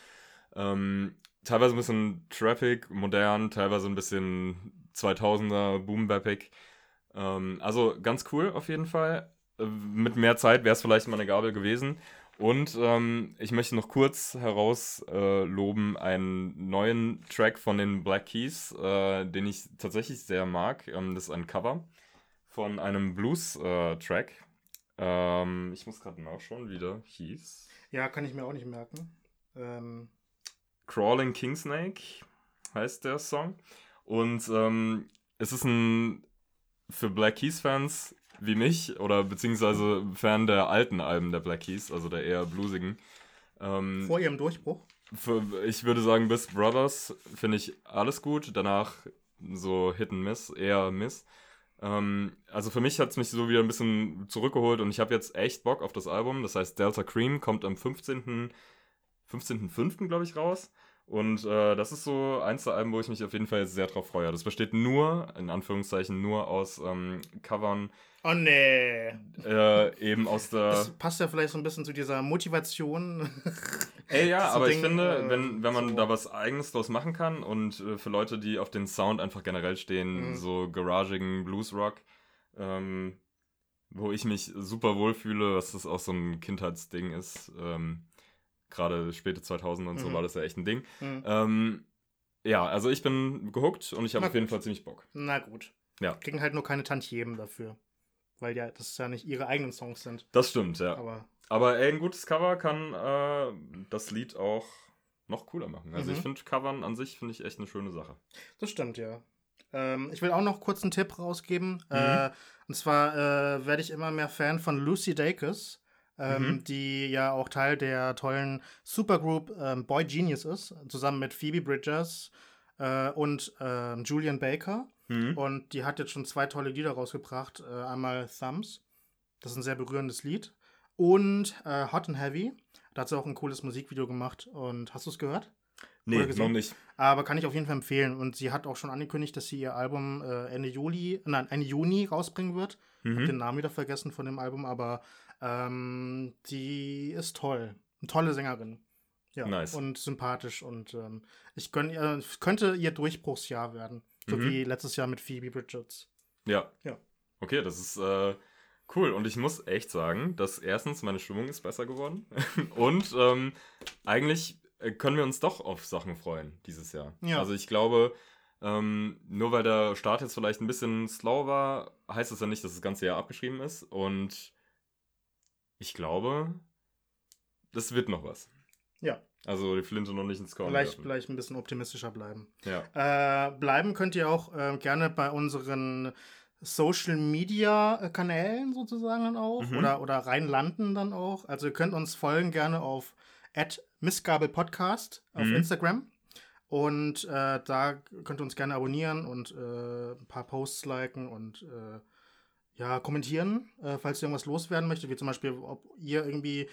Ähm, teilweise ein bisschen Traffic, modern, teilweise ein bisschen 2000er, boom ähm, Also ganz cool auf jeden Fall. Äh, mit mehr Zeit wäre es vielleicht mal eine Gabel gewesen. Und ähm, ich möchte noch kurz herausloben äh, einen neuen Track von den Black Keys, äh, den ich tatsächlich sehr mag. Ähm, das ist ein Cover von einem Blues-Track. Äh, ähm, ich muss gerade nachschauen, wie der hieß. Ja, kann ich mir auch nicht merken. Ähm. Crawling Kingsnake heißt der Song. Und ähm, es ist ein für Black Keys-Fans wie mich oder beziehungsweise Fan der alten Alben der Black Keys, also der eher bluesigen. Ähm, Vor ihrem Durchbruch? Für, ich würde sagen, bis Brothers finde ich alles gut. Danach so Hit and Miss, eher Miss. Ähm, also für mich hat es mich so wieder ein bisschen zurückgeholt und ich habe jetzt echt Bock auf das Album. Das heißt, Delta Cream kommt am 15. 15.05. glaube ich raus. Und äh, das ist so eins der Alben, wo ich mich auf jeden Fall sehr drauf freue. Das besteht nur, in Anführungszeichen, nur aus ähm, Covern. Oh nee. Äh, eben aus der. Das passt ja vielleicht so ein bisschen zu dieser Motivation. Ey, ja, aber Dingen, ich finde, äh, wenn, wenn man so. da was Eigenes draus machen kann und äh, für Leute, die auf den Sound einfach generell stehen, mhm. so garagigen Bluesrock, ähm, wo ich mich super wohlfühle, was das auch so ein Kindheitsding ist, ähm, gerade späte 2000 und mhm. so war das ja echt ein Ding. Mhm. Ähm, ja, also ich bin gehuckt und ich habe auf jeden Fall ziemlich Bock. Na gut. Ja. Kriegen halt nur keine Tantiemen dafür. Weil ja, das ja nicht ihre eigenen Songs sind. Das stimmt, ja. Aber, Aber ey, ein gutes Cover kann äh, das Lied auch noch cooler machen. Also mhm. ich finde Covern an sich finde ich echt eine schöne Sache. Das stimmt, ja. Ähm, ich will auch noch kurz einen Tipp rausgeben. Mhm. Äh, und zwar äh, werde ich immer mehr Fan von Lucy Dacus ähm, mhm. die ja auch Teil der tollen Supergroup ähm, Boy Genius ist, zusammen mit Phoebe Bridgers äh, und äh, Julian Baker. Mhm. Und die hat jetzt schon zwei tolle Lieder rausgebracht. Äh, einmal Thumbs, das ist ein sehr berührendes Lied. Und äh, Hot and Heavy, da hat sie auch ein cooles Musikvideo gemacht. Und hast du es gehört? Nee, noch nicht. Aber kann ich auf jeden Fall empfehlen. Und sie hat auch schon angekündigt, dass sie ihr Album äh, Ende Juli, nein, Ende Juni rausbringen wird. Mhm. Hab den Namen wieder vergessen von dem Album, aber ähm, die ist toll. Eine tolle Sängerin. Ja, nice. und sympathisch. Und ähm, ich gönn, äh, könnte ihr Durchbruchsjahr werden. So mhm. wie letztes Jahr mit Phoebe Bridges. Ja. Ja. Okay, das ist äh, cool. Und ich muss echt sagen, dass erstens meine Stimmung ist besser geworden. und ähm, eigentlich äh, können wir uns doch auf Sachen freuen dieses Jahr. Ja. Also ich glaube, ähm, nur weil der Start jetzt vielleicht ein bisschen slow war, heißt das ja nicht, dass das ganze Jahr abgeschrieben ist. Und ich glaube, das wird noch was. Ja. Also die Flinte noch nicht ins Korn Vielleicht, werfen. vielleicht ein bisschen optimistischer bleiben. Ja. Äh, bleiben könnt ihr auch äh, gerne bei unseren Social Media Kanälen sozusagen dann auch mhm. oder, oder reinlanden dann auch. Also ihr könnt uns folgen gerne auf Missgabelpodcast auf mhm. Instagram. Und äh, da könnt ihr uns gerne abonnieren und äh, ein paar Posts liken und äh, ja, kommentieren, äh, falls ihr irgendwas loswerden möchtet, wie zum Beispiel, ob ihr irgendwie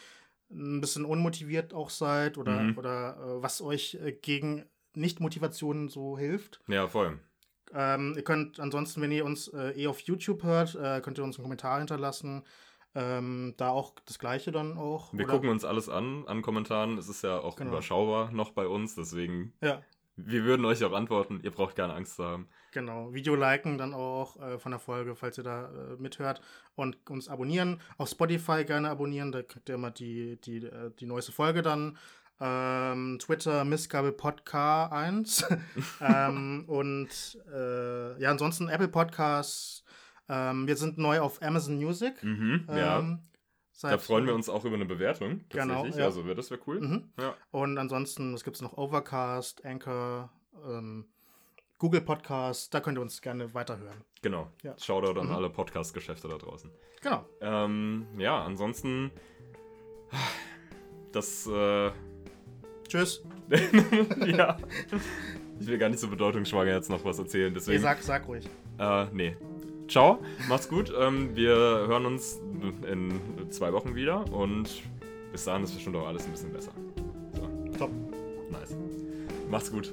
ein bisschen unmotiviert auch seid oder, mhm. oder äh, was euch äh, gegen Nicht-Motivationen so hilft. Ja, voll. Ähm, ihr könnt ansonsten, wenn ihr uns äh, eh auf YouTube hört, äh, könnt ihr uns einen Kommentar hinterlassen. Ähm, da auch das Gleiche dann auch. Wir oder? gucken uns alles an, an Kommentaren. Es ist ja auch genau. überschaubar noch bei uns, deswegen. Ja. Wir würden euch auch antworten. Ihr braucht keine Angst zu haben. Genau. Video liken dann auch äh, von der Folge, falls ihr da äh, mithört. Und uns abonnieren. Auf Spotify gerne abonnieren. Da kriegt ihr immer die, die, äh, die neueste Folge dann. Ähm, Twitter Missgabe Podcast 1. ähm, und äh, ja, ansonsten Apple Podcasts. Ähm, wir sind neu auf Amazon Music. Mhm, ja. Ähm, da freuen wir uns auch über eine Bewertung. Genau. Ja. Also das wäre cool. Mhm. Ja. Und ansonsten, was gibt es noch? Overcast, Anchor, ähm, Google Podcast, da könnt ihr uns gerne weiterhören. Genau. Ja. Shoutout an mhm. alle Podcast-Geschäfte da draußen. Genau. Ähm, ja, ansonsten. Das. Äh, Tschüss. ja. Ich will gar nicht so bedeutungsschwanger jetzt noch was erzählen. Deswegen, nee, sag, sag ruhig. Äh, nee. Ciao, macht's gut. Ähm, wir hören uns in zwei Wochen wieder und bis dahin ist bestimmt auch alles ein bisschen besser. So. Top. Nice. Macht's gut.